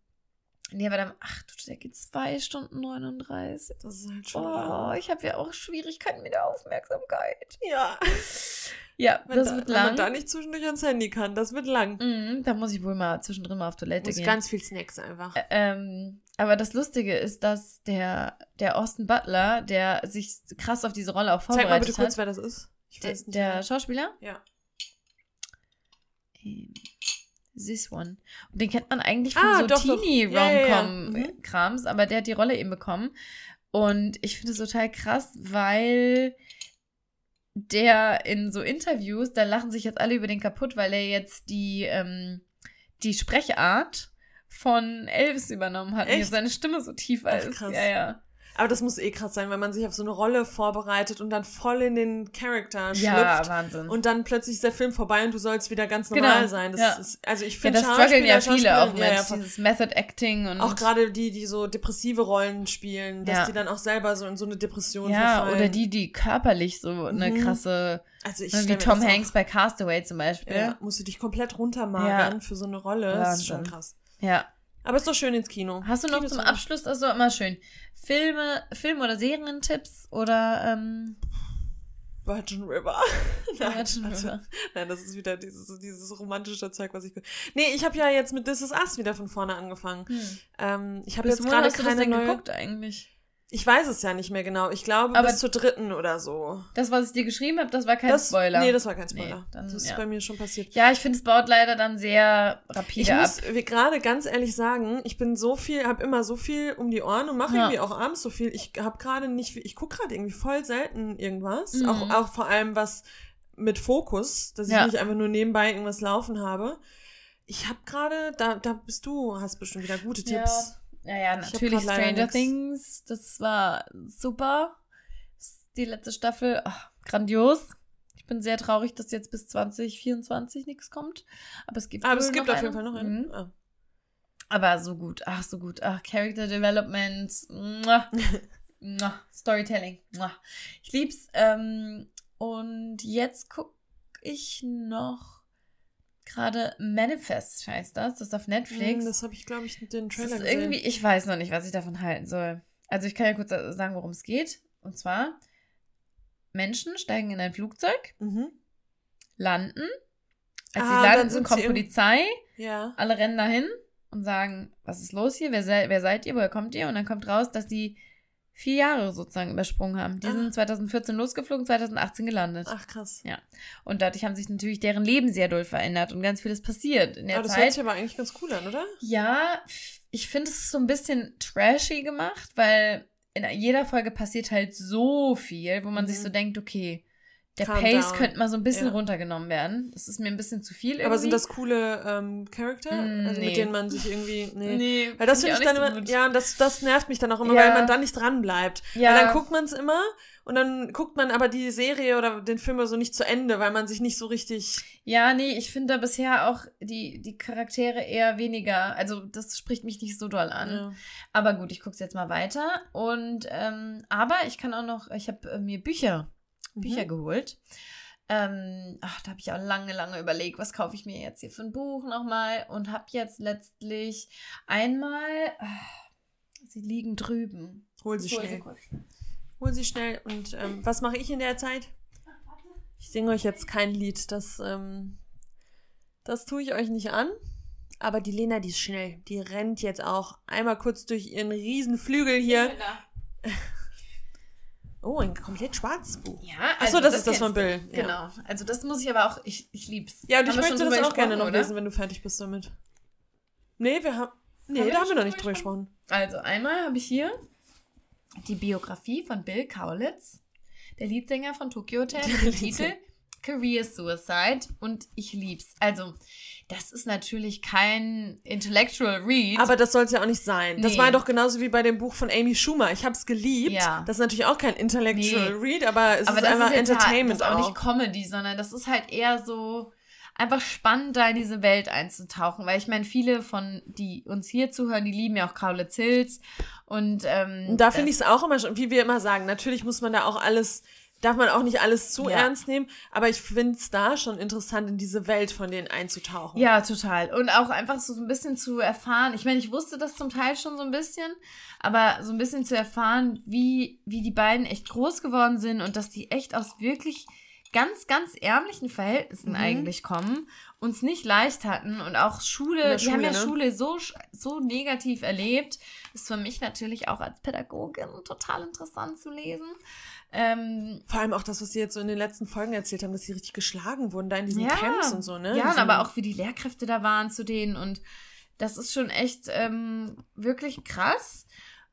nee, aber dann, ach du, der geht 2 Stunden 39. Das ist halt schon Oh, lang. ich habe ja auch Schwierigkeiten mit der Aufmerksamkeit. Ja. Ja, Wenn, das da, wird wenn man lang. da nicht zwischendurch ans Handy kann, das wird lang. Mhm, da muss ich wohl mal zwischendrin mal auf Toilette Muss gehen. ganz viel Snacks einfach. Ä- ähm, aber das Lustige ist, dass der, der Austin Butler, der sich krass auf diese Rolle auch Zeig mal vorbereitet bitte kurz, hat, wer das ist. Ich der, weiß nicht. der. Schauspieler, ja. ähm, this one. Und den kennt man eigentlich von Ah, so doch, doch. Ja, ja. Mhm. Teenie-Rom-Com-Krams, aber der hat die Rolle eben bekommen. Und ich finde es total krass, weil der in so Interviews, da lachen sich jetzt alle über den kaputt, weil er jetzt die, ähm, die Sprechart von Elvis übernommen hat und Echt? jetzt seine Stimme so tiefer Ach, ist. krass. Ja, ja. Aber das muss eh krass sein, wenn man sich auf so eine Rolle vorbereitet und dann voll in den Charakter Ja, schlüpft. Wahnsinn. Und dann plötzlich ist der Film vorbei und du sollst wieder ganz Genau, normal sein. Das ja. ist, also ich ja, finde das strugglen ja viele auch mit, ja, ja, dieses Method Acting und auch gerade die, die so depressive Rollen spielen, dass Ja. die dann auch selber so in so eine Depression ja, verfallen. oder die, die körperlich so eine Mhm. krasse, also ich ne, wie Tom Hanks bei Castaway zum Beispiel. ja, musst du dich komplett runtermagern Ja. für so eine Rolle. Das ist schon Wahnsinn. krass. Ja. Aber ist doch schön ins Kino. Hast du noch Kino zum Abschluss, also immer schön, Filme, Film- oder Serientipps oder ähm, Virgin River. nein, Virgin also, River? nein, das ist wieder dieses, dieses romantische Zeug, was ich. Nee, ich habe ja jetzt mit This Is Us wieder von vorne angefangen. Hm. Ähm, ich habe jetzt gerade hast du das keine denn neue. geguckt eigentlich? Ich weiß es ja nicht mehr genau. Ich glaube Aber- bis zur dritten oder so. Das, was ich dir geschrieben habe, das war kein das, Spoiler. Nee, das war kein Spoiler. Nee, dann, das ist ja. bei mir schon passiert. ja, ich finde, es baut leider dann sehr rapide Ich ab. muss wie gerade ganz ehrlich sagen, ich bin so viel, habe immer so viel um die Ohren und mache Ja. irgendwie auch abends so viel. Ich habe gerade nicht, ich gucke gerade irgendwie voll selten irgendwas. Mhm. Auch, auch vor allem was mit Fokus, dass ich Ja. nicht einfach nur nebenbei irgendwas laufen habe. Ich habe gerade, da, da bist du, hast bestimmt wieder gute. Tipps. Ja, ja, natürlich Stranger. Things. Das war super. Die letzte Staffel, ach, grandios. Ich bin sehr traurig, dass jetzt bis 2024 nichts kommt. Aber es gibt Aber es gibt auf jeden. Fall noch einen. Mhm. Ah. Aber so gut, ach, so gut. Ach, Character Development. Mua. Mua. Storytelling. Mua. Ich lieb's. Ähm, und jetzt guck ich noch gerade Manifest, heißt das. Das ist auf Netflix. Mm, Das habe ich, glaube ich, den Das Trailer ist gesehen. irgendwie, ich weiß noch nicht, was ich davon halten soll. Also ich kann ja kurz sagen, worum es geht. Und zwar, Menschen steigen in ein Flugzeug, Mhm. landen. Als Ah, sie dann landen, kommt sie Polizei, Ja. alle rennen dahin und sagen, was ist los hier? Wer, sei, wer seid ihr? Woher kommt ihr? Und dann kommt raus, dass die vier Jahre sozusagen übersprungen haben. Die Ah. sind 2014 losgeflogen, 2018 gelandet. Ach, krass. Und dadurch haben sich natürlich deren Leben sehr doll verändert und ganz vieles passiert in der Aber das hört Zeit. sich aber eigentlich ganz cool an, oder? Ja, ich finde es ist so ein bisschen trashy gemacht, weil in jeder Folge passiert halt so viel, wo man Mhm. sich so denkt, okay, der Pace down. könnte mal so ein bisschen Ja. runtergenommen werden. Das ist mir ein bisschen zu viel irgendwie. Aber sind das coole ähm, Charakter? Mm, also nee. mit denen man sich irgendwie. Nee. Nee, Weil das find finde ich dann auch immer, so gut. ja, das, das nervt mich dann auch immer, Ja. weil man dann nicht dran bleibt. Ja. Weil dann guckt man es immer und dann guckt man aber die Serie oder den Film so nicht zu Ende, weil man sich nicht so richtig. Ja, nee, ich finde da bisher auch die, die Charaktere eher weniger. Also, das spricht mich nicht so doll an. Ja. Aber gut, ich gucke es jetzt mal weiter. Und, ähm, aber ich kann auch noch, ich habe äh, mir Bücher, Bücher Mhm. geholt. Ähm, ach, da habe ich auch lange, lange überlegt, was kaufe ich mir jetzt hier für ein Buch nochmal und habe jetzt letztlich einmal, ah, sie liegen drüben. Hol sie hol schnell. kurz. Hol sie schnell. Und ähm, was mache ich in der Zeit? Ich singe euch jetzt kein Lied. Das, ähm, das tue ich euch nicht an. Aber die Lena, die ist schnell. Die rennt jetzt auch einmal kurz durch ihren riesen Flügel hier. Oh, ein komplett schwarzes Buch. Ja, Ach so, also das ist das von. Bill, ja. Genau. Also das muss ich aber auch, ich, ich lieb's. Ja, und ich möchte das auch gerne noch oder? lesen, wenn du fertig bist damit. Nee, wir haben. Nee, Haben da haben wir noch nicht drüber gesprochen. Also einmal habe ich hier die Biografie von Bill Kaulitz, der Leadsänger von Tokyo Hotel, mit dem Titel Career Suicide und ich lieb's. Also, das ist natürlich kein Intellectual Read. Aber das soll es ja auch nicht sein. Das Nee. war doch genauso wie bei dem Buch von Amy Schumer. Ich habe es geliebt. Ja. Das ist natürlich auch kein Intellectual Read, aber es aber ist das einfach ist jetzt Entertainment halt, das ist auch nicht Comedy, sondern das ist halt eher so einfach spannend, da in diese Welt einzutauchen. Weil ich meine, viele von, die uns hier zuhören, die lieben ja auch Kaulitz Hills. Und, ähm, da finde ich das- es auch immer schon, wie wir immer sagen, natürlich muss man da auch alles, darf man auch nicht alles zu Ja. ernst nehmen, aber ich finde es da schon interessant, in diese Welt von denen einzutauchen. Ja, total. Und auch einfach so ein bisschen zu erfahren. Ich meine, ich wusste das zum Teil schon so ein bisschen, aber so ein bisschen zu erfahren, wie, wie die beiden echt groß geworden sind und dass die echt aus wirklich ganz, ganz ärmlichen Verhältnissen Mhm. eigentlich kommen, uns nicht leicht hatten und auch Schule, die haben ja Schule, ne? Schule so, so negativ erlebt, ist für mich natürlich auch als Pädagogin total interessant zu lesen. Ähm, Vor allem auch das, was sie jetzt so in den letzten Folgen erzählt haben, dass sie richtig geschlagen wurden, da in diesen Ja. Camps und so, ne? Ja, und aber auch wie die Lehrkräfte da waren zu denen und das ist schon echt ähm, wirklich krass.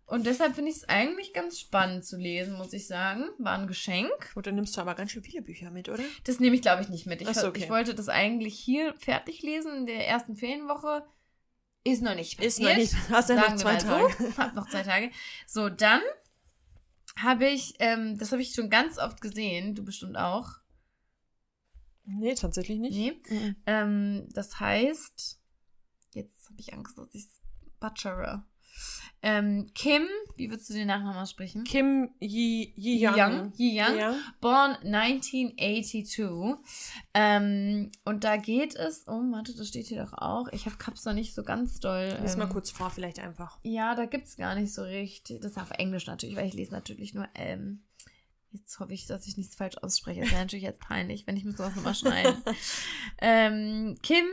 Und deshalb finde ich es eigentlich ganz spannend zu lesen, muss ich sagen. War ein Geschenk. Gut, dann nimmst du aber ganz schön viele Bücher mit, oder? Das nehme ich, glaube ich, nicht mit. Ich, so, okay. ich wollte das eigentlich hier fertig lesen in der ersten Ferienwoche. Ist noch nicht passiert. Ist noch nicht. Hast ja noch zwei Tage. So. Hab noch zwei Tage. So, dann habe ich, ähm, das habe ich schon ganz oft gesehen, du bestimmt auch. Nee, tatsächlich nicht. Nee. Mhm. Ähm, das heißt, jetzt habe ich Angst, dass ich es butchere. Ähm, Kim, wie würdest du den Nachnamen aussprechen? Kim Yi, Yi Young. Young, Yi Young. Ja. Born 1982. Ähm, und da geht es um, warte, das steht hier doch auch. Ich habe Cups noch nicht so ganz doll. Lies ähm, mal kurz vor, vielleicht einfach. Ja, da gibt es gar nicht so richtig. Das ist auf Englisch natürlich, weil ich lese natürlich nur ähm, Jetzt hoffe ich, dass ich nichts falsch ausspreche. Das wäre natürlich jetzt peinlich, wenn ich muss sowas nochmal schneiden. ähm, Kim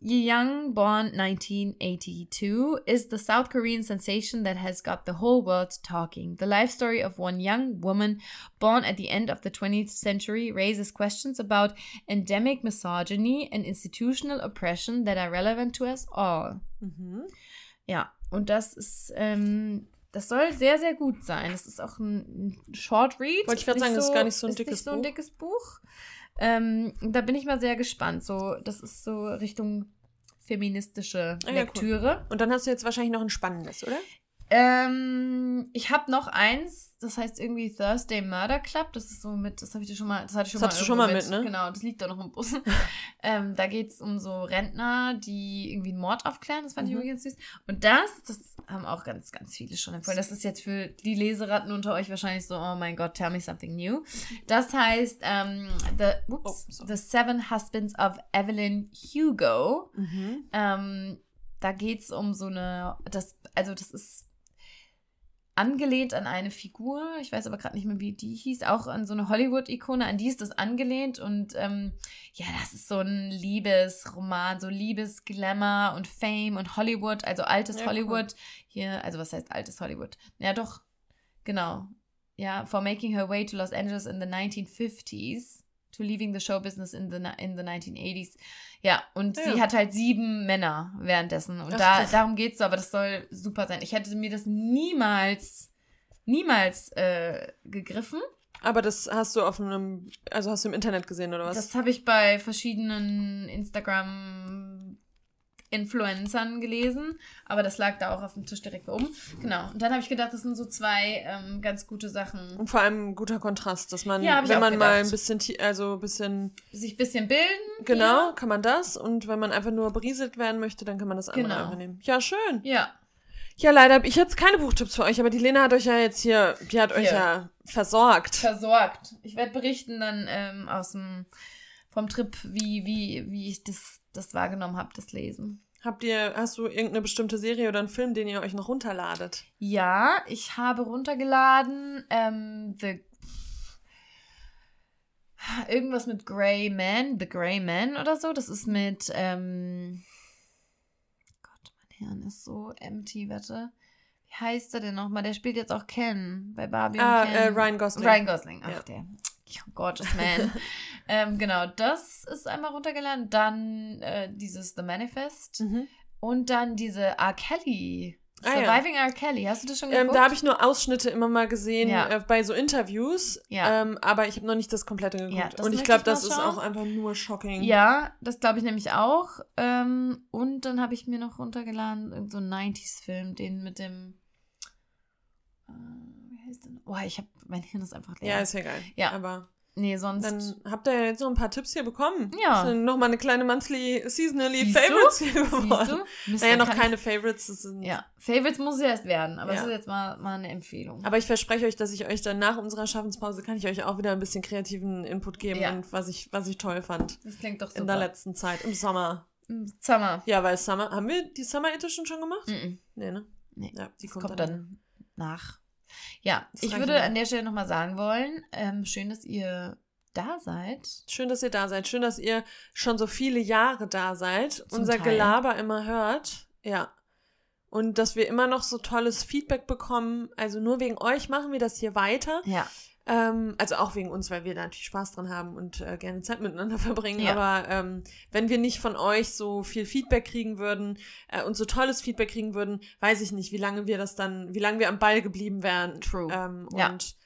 Ye-young, born 1982, is the South Korean sensation that has got the whole world talking. The life story of one young woman born at the end of the 20th century raises questions about endemic misogyny and institutional oppression that are relevant to us all. Mhm. Ja, und das ist, ähm, das soll sehr, sehr gut sein. Das ist auch ein, Short Read. Wollte ich gerade sagen, das ist gar nicht so ein dickes nicht so ein Buch. dickes Buch. Ähm, da bin ich mal sehr gespannt. So, das ist so Richtung feministische Ah, ja, cool. Lektüre. Und dann hast du jetzt wahrscheinlich noch ein spannendes, oder? Ähm, ich habe noch eins, das heißt irgendwie Thursday Murder Club. Das ist so mit, das habe ich dir schon mal, das hatte ich schon Das mal. hattest du schon mal mit, ne? Genau, das liegt da noch im Bus. ähm, da geht es um so Rentner, die irgendwie einen Mord aufklären. Das fand ich Mhm. übrigens süß. Und das, das haben auch ganz, ganz viele schon empfohlen. Das ist jetzt für die Leseratten unter euch wahrscheinlich so, oh mein Gott, tell me something new. Das heißt, ähm, the, Oh, whoops, sorry. the Seven Husbands of Evelyn Hugo. Mhm. Ähm, da geht es um so eine, das, also das ist angelehnt an eine Figur, ich weiß aber gerade nicht mehr, wie die hieß, auch an so eine Hollywood-Ikone, an die ist das angelehnt und ähm, ja, das ist so ein Liebesroman, so Liebesglamour und Fame und Hollywood, also altes Ja, Hollywood. Hier, also was heißt altes Hollywood? Ja, doch, genau. Ja, for making her way to Los Angeles in the 1950s, to leaving the show business in the, in the 1980s. Ja, und Ja. sie hat halt sieben Männer währenddessen. Und Ach, da, krass. darum geht's so, aber das soll super sein. Ich hätte mir das niemals niemals äh, gegriffen. Aber das hast du auf einem, also hast du im Internet gesehen oder was? Das habe ich bei verschiedenen Instagram Influencern gelesen, aber das lag da auch auf dem Tisch direkt oben. Genau. Und dann habe ich gedacht, das sind so zwei ähm, ganz gute Sachen. Und vor allem ein guter Kontrast, dass man, Ja, wenn man mal ein bisschen, also ein bisschen, Sich ein bisschen bilden. genau, kann man das. Und wenn man einfach nur berieselt werden möchte, dann kann man das andere Genau. einfach nehmen. Ja, schön. Ja. Ja, leider habe ich jetzt keine Buchtipps für euch, aber die Lena hat euch ja jetzt hier, die hat euch Hier. ja versorgt. Versorgt. Ich werde berichten dann ähm, aus dem vom Trip, wie, wie, wie ich das, das wahrgenommen habe, das Lesen. Habt ihr, hast du irgendeine bestimmte Serie oder einen Film, den ihr euch noch runterladet? Ja, ich habe runtergeladen ähm, The irgendwas mit Grey Man, The Grey Man oder so. Das ist mit ähm, Gott, mein Hirn ist so empty, warte. Wie heißt er denn nochmal? Der spielt jetzt auch Ken bei Barbie Ah, und Ken. äh, Ryan Gosling. Ryan Gosling, ach Ja. der. Gorgeous Man. ähm, genau, das ist einmal runtergeladen. Dann äh, dieses The Manifest. Mhm. Und dann diese R. Kelly. Ah, ja. Surviving R. Kelly. Hast du das schon Ähm, geguckt? da habe ich nur Ausschnitte immer mal gesehen Ja. äh, bei so Interviews, Ja. ähm, aber ich habe noch nicht das komplette geguckt. Ja, das Und ich glaube, das ist schauen. auch einfach nur shocking. Ja, das glaube ich nämlich auch. Ähm, und dann habe ich mir noch runtergeladen, irgend so einen 90s-Film, den mit dem. Äh, Boah, ich habe. Mein Hirn ist einfach leer. Ja, ist ja geil. Ja. Aber nee, sonst. dann habt ihr ja jetzt noch ein paar Tipps hier bekommen. Ja. Das sind nochmal eine kleine monthly, seasonally Siehst du? Favorites hier siehst geworden. du? Naja, noch keine Favorites. Sind, ja, Favorites muss es erst werden, aber es Ja. ist jetzt mal, mal eine Empfehlung. Aber ich verspreche euch, dass ich euch dann nach unserer Schaffenspause kann ich euch auch wieder ein bisschen kreativen Input geben Ja. und was ich, was ich toll fand das klingt doch in der super. letzten Zeit, im Sommer. Im Summer. Ja, weil Summer, haben wir die Summer Edition schon gemacht? Mhm. Nee, ne? Nee. Ja, die kommt, kommt dann. dann nach. Ja, Das ich würde an der Stelle nochmal sagen wollen, ähm, schön, dass ihr da seid. Schön, dass ihr da seid. Schön, dass ihr schon so viele Jahre da seid, Zum unser Teil. Gelaber immer hört. Ja. Und dass wir immer noch so tolles Feedback bekommen. Also nur wegen euch machen wir das hier weiter. Ja. Ähm, also auch wegen uns, weil wir da natürlich Spaß dran haben und äh, gerne Zeit miteinander verbringen. Ja. Aber ähm, wenn wir nicht von euch so viel Feedback kriegen würden äh, und so tolles Feedback kriegen würden, weiß ich nicht, wie lange wir das dann, wie lange wir am Ball geblieben wären. True. Ähm, Ja. Und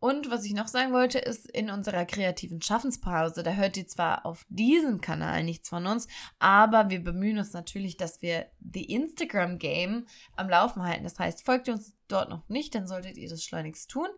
Und was ich noch sagen wollte, ist in unserer kreativen Schaffenspause, da hört ihr zwar auf diesem Kanal nichts von uns, aber wir bemühen uns natürlich, dass wir die Instagram Game am Laufen halten. Das heißt, folgt uns dort noch nicht, dann solltet ihr das schleunigst tun.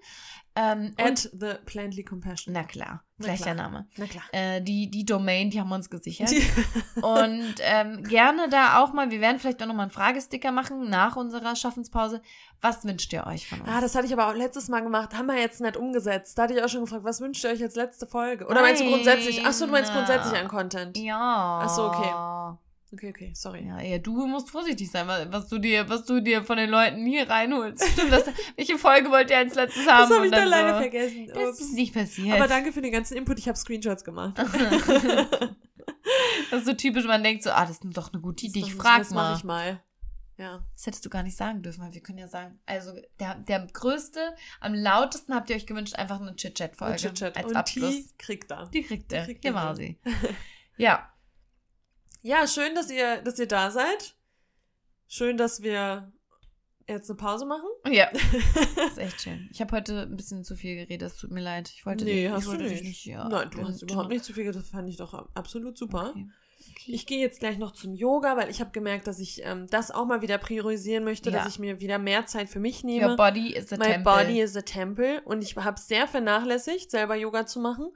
Ähm, at und, the Plantly Compassion. na klar, Na gleich klar. der Name. Na klar. Äh, die, die Domain, die haben wir uns gesichert. Und ähm, gerne da auch mal, wir werden vielleicht auch nochmal einen Fragesticker machen nach unserer Schaffenspause. Was wünscht ihr euch von uns? Ah, das hatte ich aber auch letztes Mal gemacht. Haben wir jetzt nicht umgesetzt. Da hatte ich auch schon gefragt, was wünscht ihr euch als letzte Folge? Oder meinst du grundsätzlich? Ach so, du meinst Nein. grundsätzlich an Content. ja. Ach so, okay. Okay, okay, sorry. Ja, ja, du musst vorsichtig sein, was was du dir, was du dir von den Leuten hier reinholst. Stimmt, das, welche Folge wollt ihr als letztes haben? Das habe ich dann leider so, vergessen. Das Ups. ist nicht passiert. Aber danke für den ganzen Input. Ich habe Screenshots gemacht. das ist so typisch, man denkt so, ah, das ist doch eine gute Idee. Ich doch- frag das mal. mach ich mal. Ja. Das hättest du gar nicht sagen dürfen, weil wir können ja sagen, also der, der größte, am lautesten habt ihr euch gewünscht, einfach eine Chit-Chat-Folge Chit-Chat. als Und Abschluss. die kriegt er. Die kriegt er. kriegt Hier ihr war sie. Ja, Ja, schön, dass ihr, dass ihr da seid. Schön, dass wir jetzt eine Pause machen. ja, das ist echt schön. Ich habe heute ein bisschen zu viel geredet, es tut mir leid. Ich wollte, nee, dich, hast ich wollte du nicht. nicht ja, Nein, du hast überhaupt nicht zu viel geredet. Das fand ich doch absolut super. Okay. Okay. Ich gehe jetzt gleich noch zum Yoga, weil ich habe gemerkt, dass ich ähm, das auch mal wieder priorisieren möchte, Ja. dass ich mir wieder mehr Zeit für mich Your nehme. body is a My temple. body is a temple und ich habe sehr vernachlässigt, selber Yoga zu machen.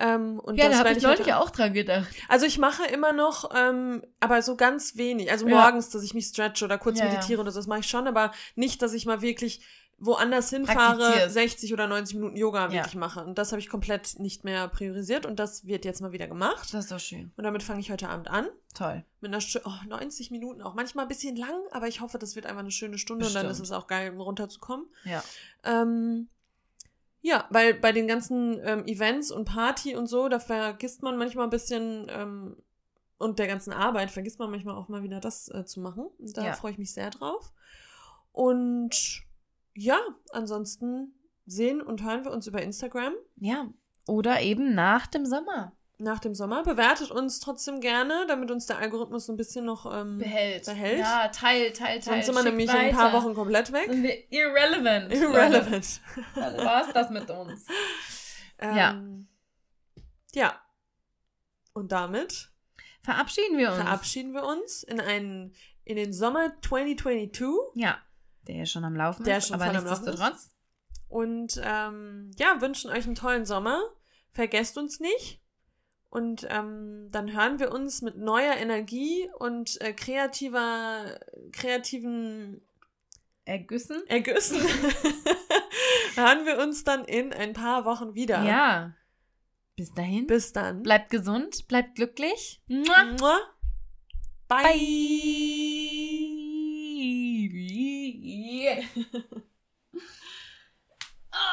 Ähm, und ja, das da habe ich neulich auch dran gedacht. Also ich mache immer noch, ähm, aber so ganz wenig. Also Ja. morgens, dass ich mich stretche oder kurz Ja, ja. meditiere oder so, das mache ich schon, aber nicht, dass ich mal wirklich woanders hinfahre, Praktizierst. 60 oder 90 Minuten Yoga Ja. wirklich mache. Und das habe ich komplett nicht mehr priorisiert und das wird jetzt mal wieder gemacht. Das ist doch schön. Und damit fange ich heute Abend an. Toll. Mit einer Stu- oh, 90 Minuten, auch manchmal ein bisschen lang, aber ich hoffe, das wird einfach eine schöne Stunde und dann ist Bestimmt. es auch geil, um runterzukommen. Ja. Ähm, ja, weil bei den ganzen ähm, Events und Party und so, da vergisst man manchmal ein bisschen ähm, und der ganzen Arbeit vergisst man manchmal auch mal wieder das äh, zu machen. Und da Ja. freue ich mich sehr drauf. Und ja, ansonsten sehen und hören wir uns über Instagram. Ja. Oder eben nach dem Sommer. Nach dem Sommer. Bewertet uns trotzdem gerne, damit uns der Algorithmus ein bisschen noch ähm, Behält. behält. Ja, teil, teil, teil. Sonst sind wir nämlich in ein paar weiter. Wochen komplett weg. Sind wir irrelevant. Irrelevant. Dann war's das mit uns. Ähm, ja. Und damit Verabschieden wir uns. verabschieden wir uns in einen in den Sommer 2022 Ja, der ja schon am Laufen Der ist, schon aber voll am Laufen nichtsdestotrotz. und ähm, ja wünschen euch einen tollen Sommer. Vergesst uns nicht. Und ähm, dann hören wir uns mit neuer Energie und äh, kreativer, kreativen Ergüssen? Ergüssen hören wir uns dann in ein paar Wochen wieder. Ja. Bis dahin. Bis dann. Bleibt gesund, bleibt glücklich. Mua. Mua. Bye. Bye.